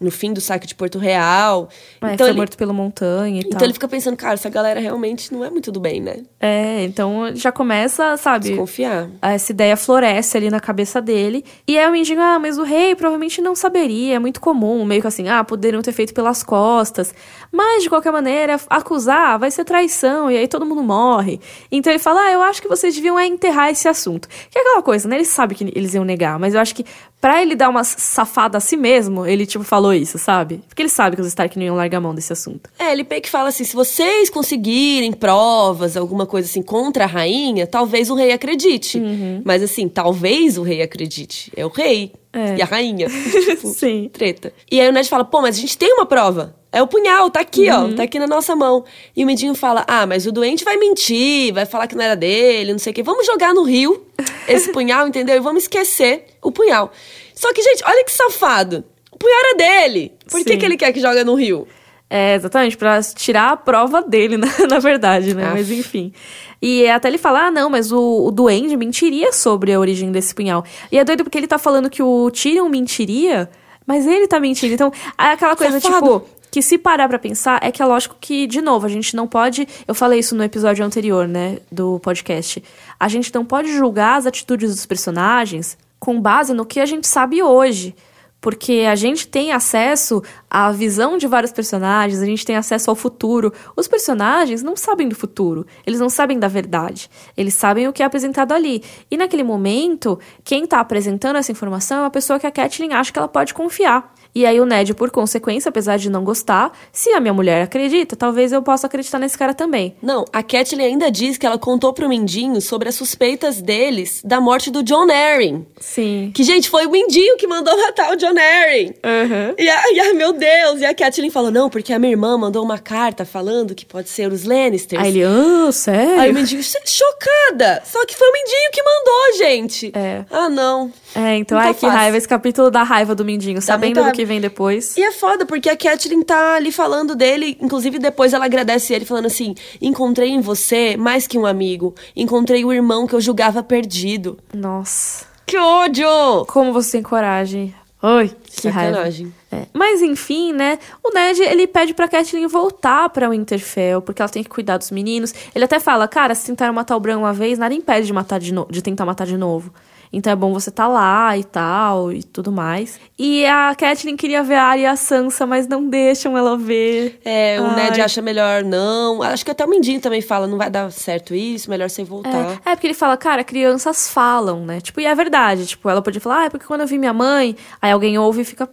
no fim do saque de Porto Real. É, então foi ele, morto pelo montanha e Então tal. ele fica pensando, cara, essa galera realmente não é muito do bem, né? É, então já começa, sabe? Desconfiar. Essa ideia floresce ali na cabeça dele. E aí o mendigo, ah, mas o rei provavelmente não saberia, é muito comum, meio que assim, ah, poderiam ter feito pelas costas. Mas, de qualquer maneira, acusar vai ser traição, e aí todo mundo morre. Então ele fala, ah, eu acho que vocês deviam é enterrar esse assunto. Que é aquela coisa, né? Ele sabe que eles iam negar, mas eu acho que Pra ele dar uma safada a si mesmo, ele, tipo, falou isso, sabe? Porque ele sabe que os Stark não iam largar a mão desse assunto. É, ele meio que fala assim: se vocês conseguirem provas, alguma coisa assim, contra a rainha, talvez o rei acredite. Uhum. Mas assim, talvez o rei acredite. É o rei. É. E a rainha. tipo, Sim. Treta. E aí o Ned fala: pô, mas a gente tem uma prova. É o punhal, tá aqui, uhum. ó, tá aqui na nossa mão. E o Medinho fala: Ah, mas o doente vai mentir, vai falar que não era dele, não sei o quê. Vamos jogar no rio esse punhal, entendeu? E vamos esquecer o punhal. Só que, gente, olha que safado. O punhal era dele. Por que, que ele quer que joga no rio? É, exatamente, pra tirar a prova dele, na, na verdade, né? Mas enfim. E até ele fala, ah, não, mas o, o Duende mentiria sobre a origem desse punhal. E é doido porque ele tá falando que o Tyrion mentiria, mas ele tá mentindo. Então, é aquela coisa, Safado. tipo, que se parar para pensar, é que é lógico que, de novo, a gente não pode. Eu falei isso no episódio anterior, né, do podcast. A gente não pode julgar as atitudes dos personagens com base no que a gente sabe hoje. Porque a gente tem acesso à visão de vários personagens, a gente tem acesso ao futuro. Os personagens não sabem do futuro, eles não sabem da verdade. Eles sabem o que é apresentado ali. E naquele momento, quem está apresentando essa informação é uma pessoa que a Kathleen acha que ela pode confiar. E aí o Ned, por consequência, apesar de não gostar, se a minha mulher acredita, talvez eu possa acreditar nesse cara também. Não, a Catelyn ainda diz que ela contou pro Mindinho sobre as suspeitas deles da morte do John Arryn. Sim. Que, gente, foi o Mindinho que mandou matar o John Arryn. Uhum. E, a, e a, meu Deus, e a Catelyn falou, não, porque a minha irmã mandou uma carta falando que pode ser os Lannisters. Aí ele, ah, sério? Aí o Mindinho, chocada! Só que foi o Mindinho que mandou, gente. É. Ah, não. É, então, não ai, tá que fácil. raiva. Esse capítulo da raiva do Mindinho, Dá sabendo do que vem depois. E é foda, porque a Catelyn tá ali falando dele, inclusive depois ela agradece ele, falando assim: encontrei em você mais que um amigo. Encontrei o irmão que eu julgava perdido. Nossa. Que ódio! Como você tem coragem. Oi, que Sacanagem. raiva. É. Mas enfim, né? O Ned ele pede pra Catelyn voltar pra Winterfell, porque ela tem que cuidar dos meninos. Ele até fala, cara, se tentaram matar o Bran uma vez, nada impede de matar de, no de tentar matar de novo. Então é bom você estar tá lá e tal e tudo mais. E a Kathleen queria ver a Arya e a Sansa, mas não deixam ela ver. É, o Ai. Ned acha melhor não. Acho que até o Mindinho também fala, não vai dar certo isso, melhor você voltar. É, é porque ele fala, cara, crianças falam, né? Tipo, e é verdade. Tipo, ela podia falar, ah, é porque quando eu vi minha mãe, aí alguém ouve e fica,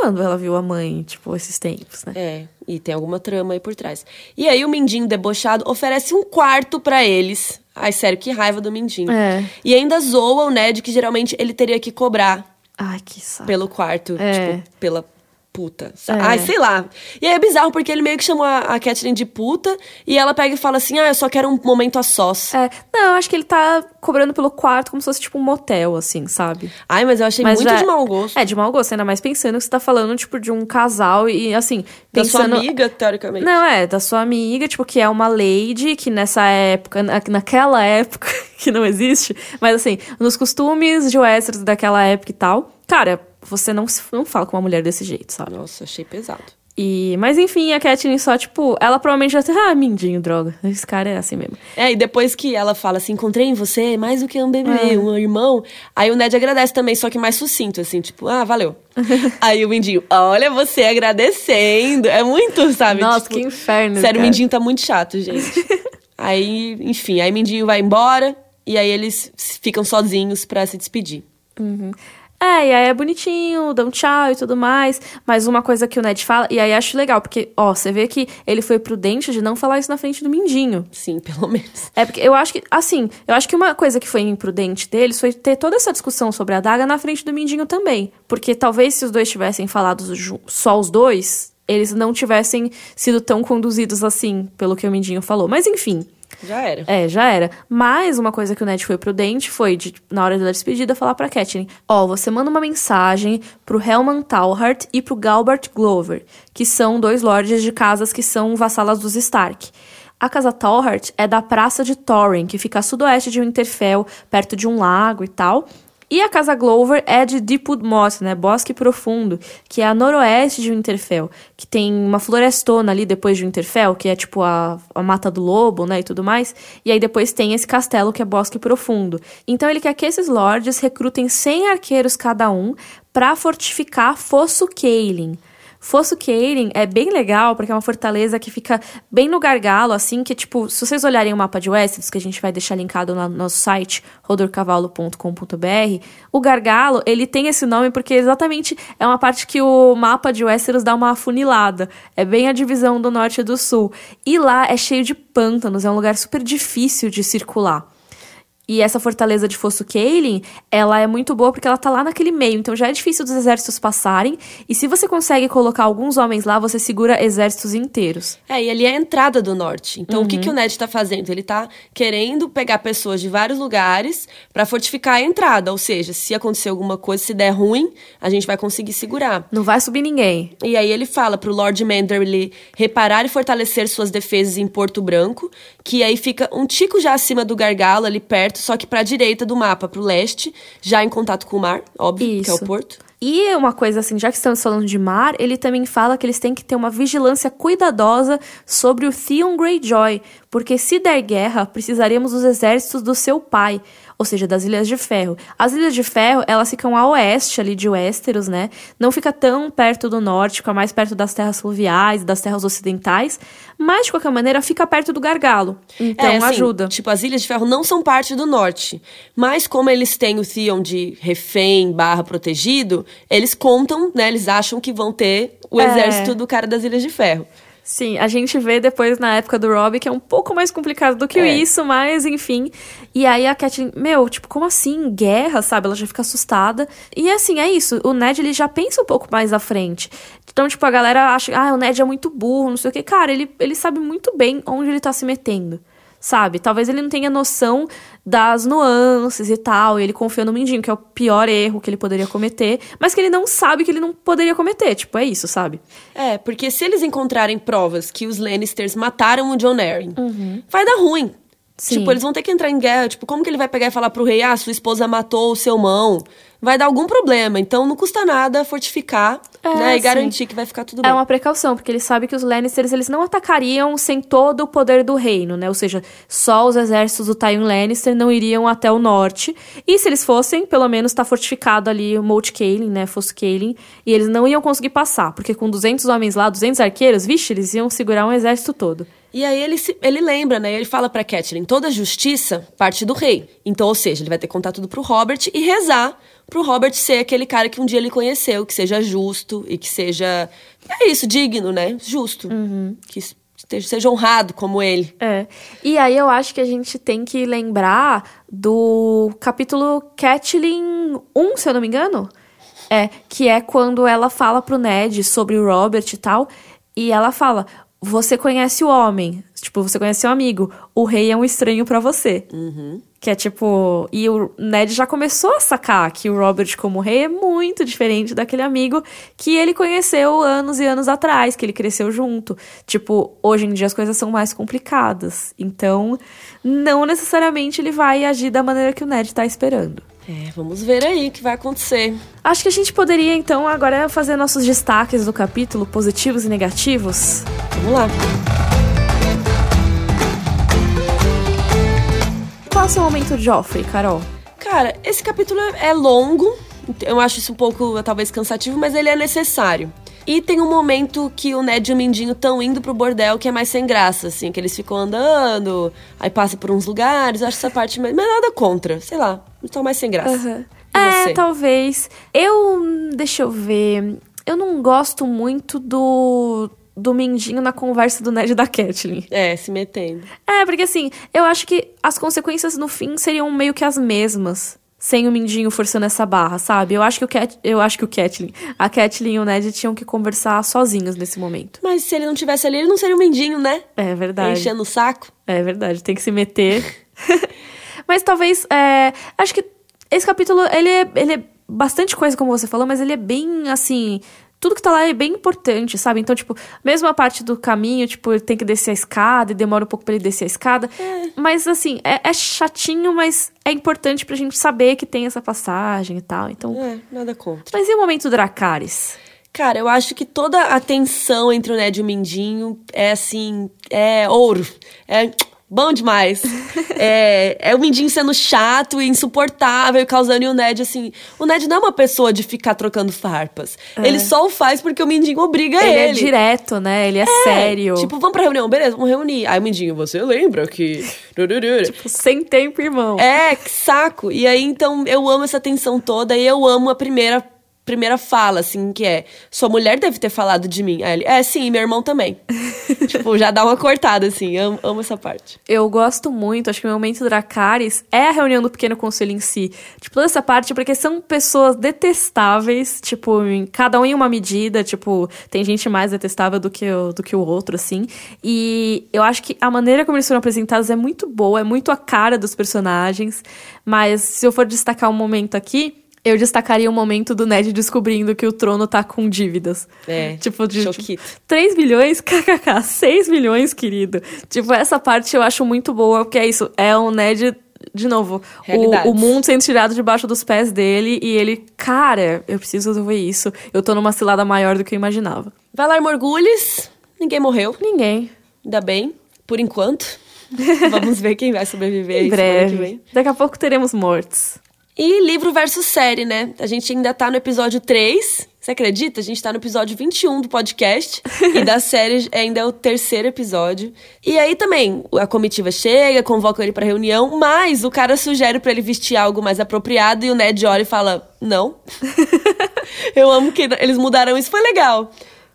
quando ela viu a mãe, tipo, esses tempos, né? É, e tem alguma trama aí por trás. E aí o Mindinho debochado oferece um quarto para eles. Ai, sério, que raiva do Mindinho. É. E ainda zoa o Ned que geralmente ele teria que cobrar. Ai, que saco. Pelo quarto, é. tipo, pela puta. É. Ai, sei lá. E aí é bizarro, porque ele meio que chamou a, a Catherine de puta e ela pega e fala assim: ah, eu só quero um momento a sós. É. Não, eu acho que ele tá cobrando pelo quarto como se fosse tipo um motel, assim, sabe? Ai, mas eu achei mas muito já... de mau gosto. É, de mau gosto, ainda mais pensando que você tá falando, tipo, de um casal e assim. Pensando... Da sua amiga, teoricamente. Não, é, da sua amiga, tipo, que é uma lady que nessa época, naquela época, que não existe, mas assim, nos costumes de Westeros daquela época e tal. Cara, você não, se- não fala com uma mulher desse jeito, sabe? Nossa, achei pesado. E, mas enfim, a Catelyn só, tipo, ela provavelmente já tem, ah, mindinho, droga. Esse cara é assim mesmo. É, e depois que ela fala assim, encontrei em você mais do que um bebê, É. um irmão. Aí o Ned agradece também, só que mais sucinto, assim, tipo, ah, valeu. aí o Mindinho, olha você agradecendo. É muito, sabe? Nossa, Tipo, que inferno. Sério, o cara. Mindinho tá muito chato, gente. aí, enfim, aí o Mindinho vai embora e aí eles ficam sozinhos pra se despedir. É, e aí é bonitinho, dão tchau e tudo mais. Mas uma coisa que o Ned fala, e aí acho legal, porque, ó, você vê que ele foi prudente de não falar isso na frente do Mindinho. Sim, pelo menos. É porque eu acho que, assim, eu acho que uma coisa que foi imprudente deles foi ter toda essa discussão sobre a daga na frente do Mindinho também. Porque talvez se os dois tivessem falado só os dois, eles não tivessem sido tão conduzidos assim, pelo que o Mindinho falou. Mas enfim. Já era. É, já era. Mas uma coisa que o Ned foi prudente foi, de, na hora da despedida, falar pra Catelyn: Ó, você manda uma mensagem pro Helman Talhart e pro Galbart Glover, que são dois lords de casas que são vassalas dos Stark. A casa Talhart é da Praça de Thorin, que fica a sudoeste de Winterfell, perto de um lago e tal. E a casa Glover é de Deepwood Moss, né? Bosque Profundo, que é a noroeste de Winterfell, que tem uma florestona ali depois de Winterfell, que é tipo a, a Mata do Lobo, né? E tudo mais. E aí depois tem esse castelo que é Bosque Profundo. Então ele quer que esses lords recrutem 100 arqueiros cada um pra fortificar Fosso Caelin. Fosso Caelin é bem legal, porque é uma fortaleza que fica bem no gargalo, assim, que, tipo, se vocês olharem o mapa de Westeros, que a gente vai deixar linkado no nosso site, rodorcavalo.com.br, o gargalo, ele tem esse nome porque exatamente é uma parte que o mapa de Westeros dá uma afunilada. É bem a divisão do norte e do sul. E lá é cheio de pântanos, é um lugar super difícil de circular. E essa fortaleza de Fosso Caelin, ela é muito boa porque ela tá lá naquele meio, então já é difícil dos exércitos passarem. E se você consegue colocar alguns homens lá, você segura exércitos inteiros. É, e ali é a entrada do norte. Então, o que, Uhum. que o Ned tá fazendo? Ele tá querendo pegar pessoas de vários lugares pra fortificar a entrada. Ou seja, se acontecer alguma coisa, se der ruim, a gente vai conseguir segurar. Não vai subir ninguém. E aí ele fala pro Lord Manderly reparar e fortalecer suas defesas em Porto Branco, que aí fica um tico já acima do gargalo, ali perto, só que pra direita do mapa, pro leste, já em contato com o mar, óbvio, que é o Isso. porto. E uma coisa assim, já que estamos falando de mar, ele também fala que eles têm que ter uma vigilância cuidadosa sobre o Theon Greyjoy, porque se der guerra, precisaremos dos exércitos do seu pai, ou seja, das Ilhas de Ferro. As Ilhas de Ferro, elas ficam a oeste ali de Westeros, né? Não fica tão perto do norte, fica mais perto das terras fluviais, das terras ocidentais, mas de qualquer maneira fica perto do gargalo. Então É, assim, ajuda. Tipo, as Ilhas de Ferro não são parte do norte. Mas como eles têm o Theon de refém barra protegido, eles contam, né? Eles acham que vão ter o É. exército do cara das Ilhas de Ferro. Sim, a gente vê depois na época do Rob que é um pouco mais complicado do que É. isso, mas enfim. E aí a Catelyn, meu, tipo, como assim? Guerra, sabe? Ela já fica assustada. E assim, é isso. O Ned, ele já pensa um pouco mais à frente. Então, tipo, a galera acha, ah, o Ned é muito burro, não sei o quê. Cara, ele, ele sabe muito bem onde ele tá se metendo. Sabe? Talvez ele não tenha noção das nuances e tal, e ele confia no Mindinho, que é o pior erro que ele poderia cometer, mas que ele não sabe que ele não poderia cometer. Tipo, é isso, sabe? É, porque se eles encontrarem provas que os Lannisters mataram o John Arryn, vai dar ruim. Uhum. Sim. Tipo, eles vão ter que entrar em guerra. Tipo, como que ele vai pegar e falar pro rei, ah, sua esposa matou o seu mão? Vai dar algum problema. Então, não custa nada fortificar, É, né? E garantir que vai ficar tudo É bem. uma precaução, porque ele sabe que os Lannisters eles não atacariam sem todo o poder do reino, né? Ou seja, só os exércitos do Tywin Lannister não iriam até o norte. E se eles fossem, pelo menos tá fortificado ali o Moat Cailin, né? Fosso Cailin. E eles não iam conseguir passar, porque com 200 homens lá, 200 arqueiros, vixe, eles iam segurar um exército todo. E aí ele, se- ele lembra, né? Ele fala pra Catelyn, toda justiça parte do rei. Então, ou seja, ele vai ter que contar tudo pro Robert e rezar pro Robert ser aquele cara que um dia ele conheceu, que seja justo e que seja, é isso, digno, né? Justo. Que esteja, seja honrado como ele. É. E aí eu acho que a gente tem que lembrar do capítulo Catelyn 1, se eu não me engano. É, que é quando ela fala pro Ned sobre o Robert e tal. E ela fala: Você conhece o homem. Tipo, você conhece o amigo. O rei é um estranho pra você. Que é tipo. E o Ned já começou a sacar que o Robert, como rei, é muito diferente daquele amigo que ele conheceu anos e anos atrás, que ele cresceu junto. Tipo, hoje em dia as coisas são mais complicadas. Então, não necessariamente ele vai agir da maneira que o Ned tá esperando. É, vamos ver aí o que vai acontecer. Acho que a gente poderia, então, agora fazer nossos destaques do capítulo, positivos e negativos. Vamos lá. Qual é o seu momento Joffrey, Carol? Cara, esse capítulo é longo. Eu acho isso um pouco, talvez, cansativo, mas ele é necessário. E tem um momento que o Ned e o Mindinho estão indo pro bordel que é mais sem graça, assim, que eles ficam andando, aí passa por uns lugares. Eu acho essa parte. Mas nada contra, sei lá. Então mais sem graça. Uhum. É, você? talvez. Eu. Deixa eu ver. Eu não gosto muito do. Do Mindinho na conversa do Ned e da Catelyn. É, se metendo. É, porque assim, eu acho que as consequências no fim seriam meio que as mesmas sem o Mindinho forçando essa barra, sabe? Eu acho que o Cat, eu acho que o Catelyn, a Catelyn e o Ned tinham que conversar sozinhos nesse momento. Mas se ele não tivesse ali, ele não seria o Mindinho, né? É verdade. Enchendo o saco. É verdade, tem que se meter. mas talvez, é, acho que esse capítulo, ele é, ele é bastante coisa, como você falou, mas ele é bem, assim, tudo que tá lá é bem importante, sabe? Então, tipo, mesmo a parte do caminho, tipo, ele tem que descer a escada e demora um pouco pra ele descer a escada. É. Mas, assim, é, é, chatinho, mas é importante pra gente saber que tem essa passagem e tal. Então. É, nada contra. Mas e o momento Dracarys? Cara, eu acho que toda a tensão entre o Ned e o Mindinho é assim, é ouro. É Bom demais. é, é o Mindinho sendo chato e insuportável, causando e o Ned, assim. O Ned não é uma pessoa de ficar trocando farpas. É. Ele só o faz porque o Mindinho obriga ele. Ele é direto, né? Ele é, é, sério. Tipo, vamos pra reunião, beleza, vamos reunir. Aí o Mindinho, você lembra que. tipo, sem tempo, irmão. É, que saco. E aí, então, eu amo essa tensão toda e eu amo a primeira primeira fala, assim, que é: Sua mulher deve ter falado de mim. Aí ele, é, sim, meu irmão também. tipo, já dá uma cortada, assim. Amo, amo, essa parte. Eu gosto muito, acho que o momento Dracarys é a reunião do Pequeno Conselho em si. Tipo, toda essa parte, porque são pessoas detestáveis, tipo, em, cada um em uma medida, tipo, tem gente mais detestável do que, o, do que o outro, assim. E eu acho que a maneira como eles foram apresentados é muito boa, é muito a cara dos personagens. Mas se eu for destacar um momento aqui, eu destacaria o momento do Ned descobrindo que o trono tá com dívidas. É. Tipo, de tipo, 3 milhões, kkk, 6 milhões, querido. Tipo, essa parte eu acho muito boa, porque é isso. É o Ned de novo, o, o, mundo sendo tirado debaixo dos pés dele e ele, cara, eu preciso resolver isso. Eu tô numa cilada maior do que eu imaginava. Valar Morgulhos, ninguém morreu. Ninguém. Ainda bem, por enquanto. Vamos ver quem vai sobreviver. em breve. Daqui a pouco teremos mortos. E livro versus série, né? A gente ainda tá no episódio 3. Você acredita? A gente tá no episódio 21 do podcast. e da série ainda é o terceiro episódio. E aí também, a comitiva chega, convoca ele pra reunião, mas o cara sugere para ele vestir algo mais apropriado e o Ned olha e fala: Não. Eu amo que eles mudaram isso, foi legal.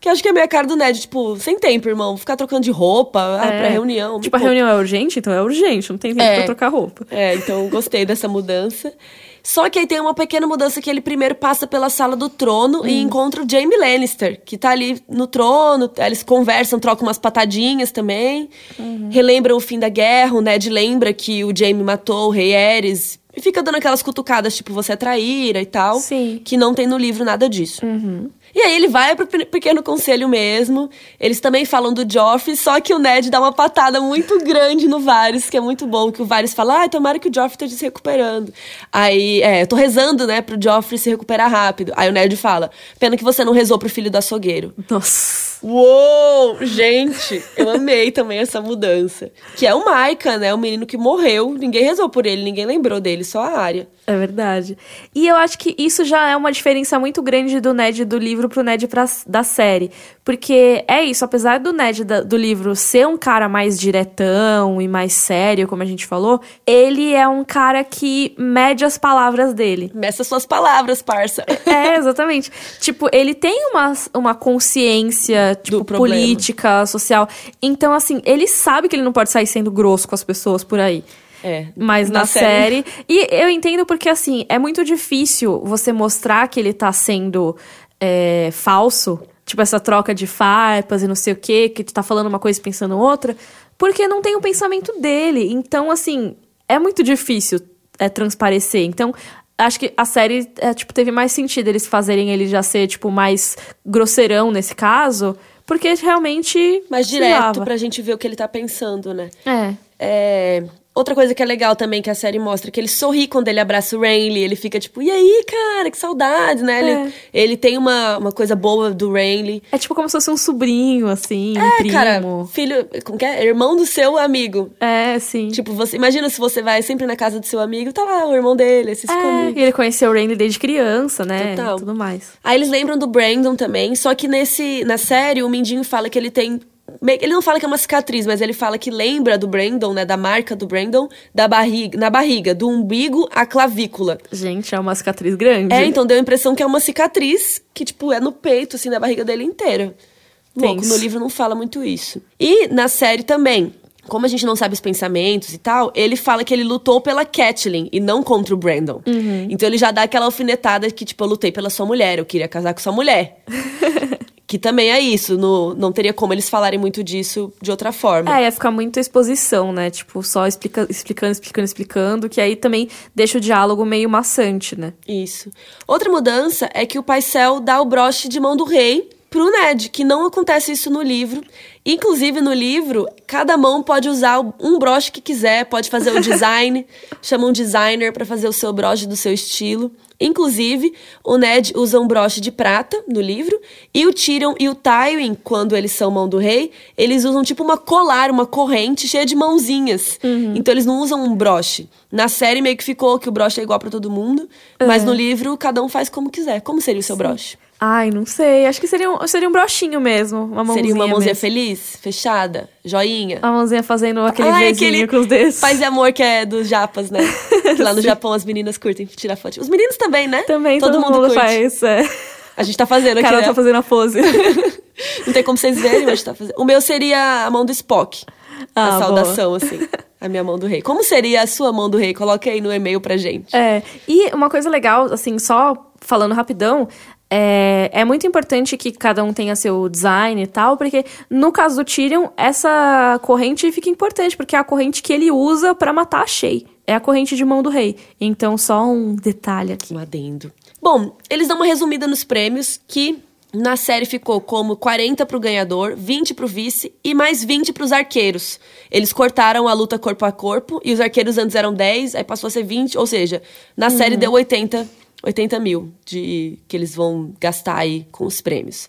Que acho que é meio a cara do Ned, tipo, sem tempo, irmão. Ficar trocando de roupa ah, é. pra reunião. Tipo, a reunião é urgente? Então é urgente, não tem tempo é. pra trocar roupa. É, então gostei dessa mudança. Só que aí tem uma pequena mudança que ele primeiro passa pela sala do trono hum. e encontra o Jaime Lannister, que tá ali no trono, eles conversam, trocam umas patadinhas também. Uhum. Relembram o fim da guerra, o Ned lembra que o Jaime matou o rei Aerys e fica dando aquelas cutucadas, tipo, você é traíra e tal. Sim. Que não tem no livro nada disso. Uhum. E aí ele vai pro pequeno conselho mesmo. Eles também falam do Joffrey, só que o Ned dá uma patada muito grande no Varys, que é muito bom. Que o Varys fala, ah, tomara que o Joffrey esteja se recuperando. Aí, é, eu tô rezando, né, pro Joffrey se recuperar rápido. Aí o Ned fala, pena que você não rezou pro filho do açougueiro. Nossa. Uou! Gente, eu amei também essa mudança. Que é o Maika, né, o menino que morreu. Ninguém rezou por ele, ninguém lembrou dele, só a área. É verdade. E eu acho que isso já é uma diferença muito grande do Ned do livro pro Ned pra, da série. Porque é isso, apesar do Ned da, do livro ser um cara mais diretão e mais sério, como a gente falou, ele é um cara que mede as palavras dele. Meça suas palavras, parça. É, exatamente. tipo, ele tem uma, uma consciência, tipo, política, social. Então, assim, ele sabe que ele não pode sair sendo grosso com as pessoas por aí. É, mas na, na série. série. E eu entendo porque, assim, é muito difícil você mostrar que ele tá sendo é, falso. Tipo, essa troca de farpas e não sei o quê, que tu tá falando uma coisa e pensando outra. Porque não tem o pensamento dele. Então, assim, é muito difícil é, transparecer. Então, acho que a série, é, tipo, teve mais sentido eles fazerem ele já ser, tipo, mais grosseirão nesse caso. Porque realmente. Mais direto pra gente ver o que ele tá pensando, né? É. É. Outra coisa que é legal também que a série mostra que ele sorri quando ele abraça o Renly, ele fica tipo, e aí, cara, que saudade, né? É. Ele, ele tem uma, uma coisa boa do Renly. É tipo como se fosse um sobrinho, assim, um É, primo. cara, filho, como que é? Irmão do seu amigo. É, sim. Tipo, você imagina se você vai sempre na casa do seu amigo, tá lá o irmão dele, esses é, comigo. e ele conheceu o Randy desde criança, né? Total. E tudo mais. Aí eles lembram do Brandon também, só que nesse na série o Mindinho fala que ele tem ele não fala que é uma cicatriz, mas ele fala que lembra do Brandon, né, da marca do Brandon, da barriga, na barriga, do umbigo à clavícula. Gente, é uma cicatriz grande. É, então deu a impressão que é uma cicatriz que tipo é no peito assim, na barriga dele inteira. Louco, no livro não fala muito isso. E na série também, como a gente não sabe os pensamentos e tal, ele fala que ele lutou pela Catelyn e não contra o Brandon. Uhum. Então ele já dá aquela alfinetada que, tipo, eu lutei pela sua mulher, eu queria casar com sua mulher. que também é isso, no- não teria como eles falarem muito disso de outra forma. É, ia ficar muito exposição, né? Tipo, só explica, explicando, explicando, explicando, que aí também deixa o diálogo meio maçante, né? Isso. Outra mudança é que o Paisel dá o broche de mão do rei pro Ned, que não acontece isso no livro. Inclusive, no livro, cada mão pode usar um broche que quiser, pode fazer o design, chama um designer pra fazer o seu broche do seu estilo. Inclusive, o Ned usa um broche de prata no livro, e o Tyrion e o Tywin, quando eles são mão do rei, eles usam tipo uma colar, uma corrente cheia de mãozinhas. Então eles não usam um broche. Na série meio que ficou que o broche é igual pra todo mundo, mas no livro cada um faz como quiser. Como seria o seu broche? Ai, não sei. Acho que seria um, seria um brochinho mesmo. Uma mãozinha seria uma mãozinha mesmo. feliz, fechada, joinha? Uma mãozinha fazendo aquele Ah, é vizinho aquele com os dedos. Paz e amor que é dos japas, né? Que lá no Japão as meninas curtem tirar foto. Os meninos também, né? Também todo, mundo, curte. faz. É. A gente tá fazendo aqui, Carol né? tá fazendo a pose. Não tem como vocês verem, mas a gente tá fazendo. O meu seria a mão do Spock. Ah, a saudação, assim. A minha mão do rei. Como seria a sua mão do rei? Coloque aí no e-mail pra gente. É, e uma coisa legal, assim, só falando rapidão, é, é muito importante que cada um tenha seu design e tal, porque no caso do Tyrion, essa corrente fica importante, porque é a corrente que ele usa pra matar a Shay. É a corrente de mão do rei. Então, só um detalhe aqui. Um adendo. Bom, eles dão uma resumida nos prêmios que na série ficou como 40 pro ganhador, 20 pro vice e mais 20 pros arqueiros. Eles cortaram a luta corpo a corpo e os arqueiros antes eram 10, aí passou a ser 20, ou seja, na série deu 80, 80 mil de que eles vão gastar aí com os prêmios.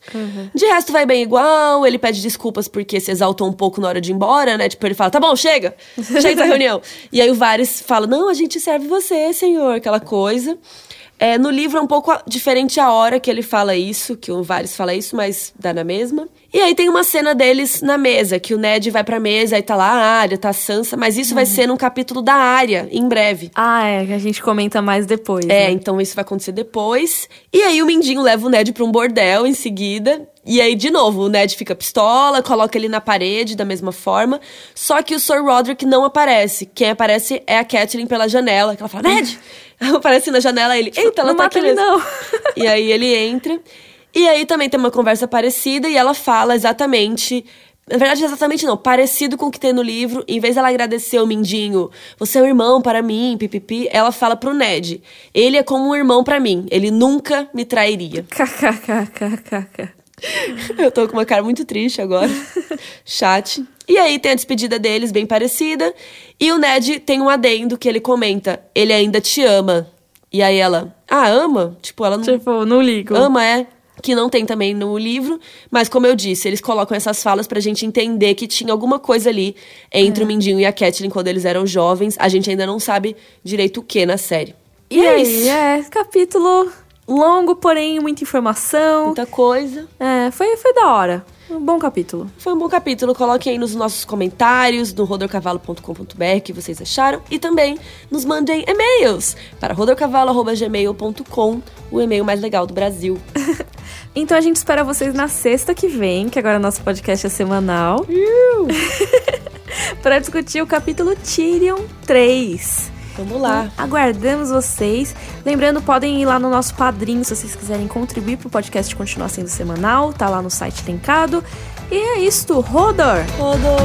De resto vai bem igual, ele pede desculpas porque se exaltou um pouco na hora de ir embora, né? Tipo, ele fala, tá bom, chega, chega da reunião. E aí o Varys fala, não, a gente serve você, senhor, aquela coisa. É, no livro é um pouco diferente a hora que ele fala isso, que o Varys fala isso, mas dá na mesma. E aí tem uma cena deles na mesa, que o Ned vai pra mesa e tá lá a Arya, tá a Sansa, mas isso vai ser num capítulo da Arya, em breve. Ah, é, que a gente comenta mais depois. É, né? então isso vai acontecer depois. E aí o Mindinho leva o Ned pra um bordel em seguida. E aí, de novo, o Ned fica pistola, coloca ele na parede da mesma forma. Só que o Sir Roderick não aparece. Quem aparece é a Catelyn pela janela. Que ela fala, Ned! aparece na janela ele, eita, ela não tá aqui ele, mesmo. não. E aí ele entra. E aí também tem uma conversa parecida e ela fala exatamente. Na verdade, exatamente não, parecido com o que tem no livro. Em vez dela agradecer o Mindinho, você é um irmão para mim, pipipi, ela fala pro Ned. Ele é como um irmão para mim, ele nunca me trairia. KKKKKK. Eu tô com uma cara muito triste agora. Chat. E aí tem a despedida deles, bem parecida. E o Ned tem um adendo que ele comenta: ele ainda te ama. E aí ela, ah, ama? Tipo, ela não. Tipo, não ligo. Ama é. Que não tem também no livro, mas como eu disse, eles colocam essas falas pra gente entender que tinha alguma coisa ali entre o Mindinho e a Catelyn quando eles eram jovens. A gente ainda não sabe direito o que na série. E é aí, isso. é, capítulo longo, porém muita informação. Muita coisa. É, foi, foi da hora. Um bom capítulo. Foi um bom capítulo. Coloquem aí nos nossos comentários no rodorcavalo.com.br o que vocês acharam e também nos mandem e-mails para rodorcavalo.gmail.com, o e-mail mais legal do Brasil. Então a gente espera vocês na sexta que vem, que agora nosso podcast é semanal, para discutir o capítulo Tyrion 3. Vamos lá. Aguardamos vocês. Lembrando, podem ir lá no nosso padrinho se vocês quiserem contribuir para o podcast continuar sendo semanal. Tá lá no site linkado. E é isto, Rodor! Rodor.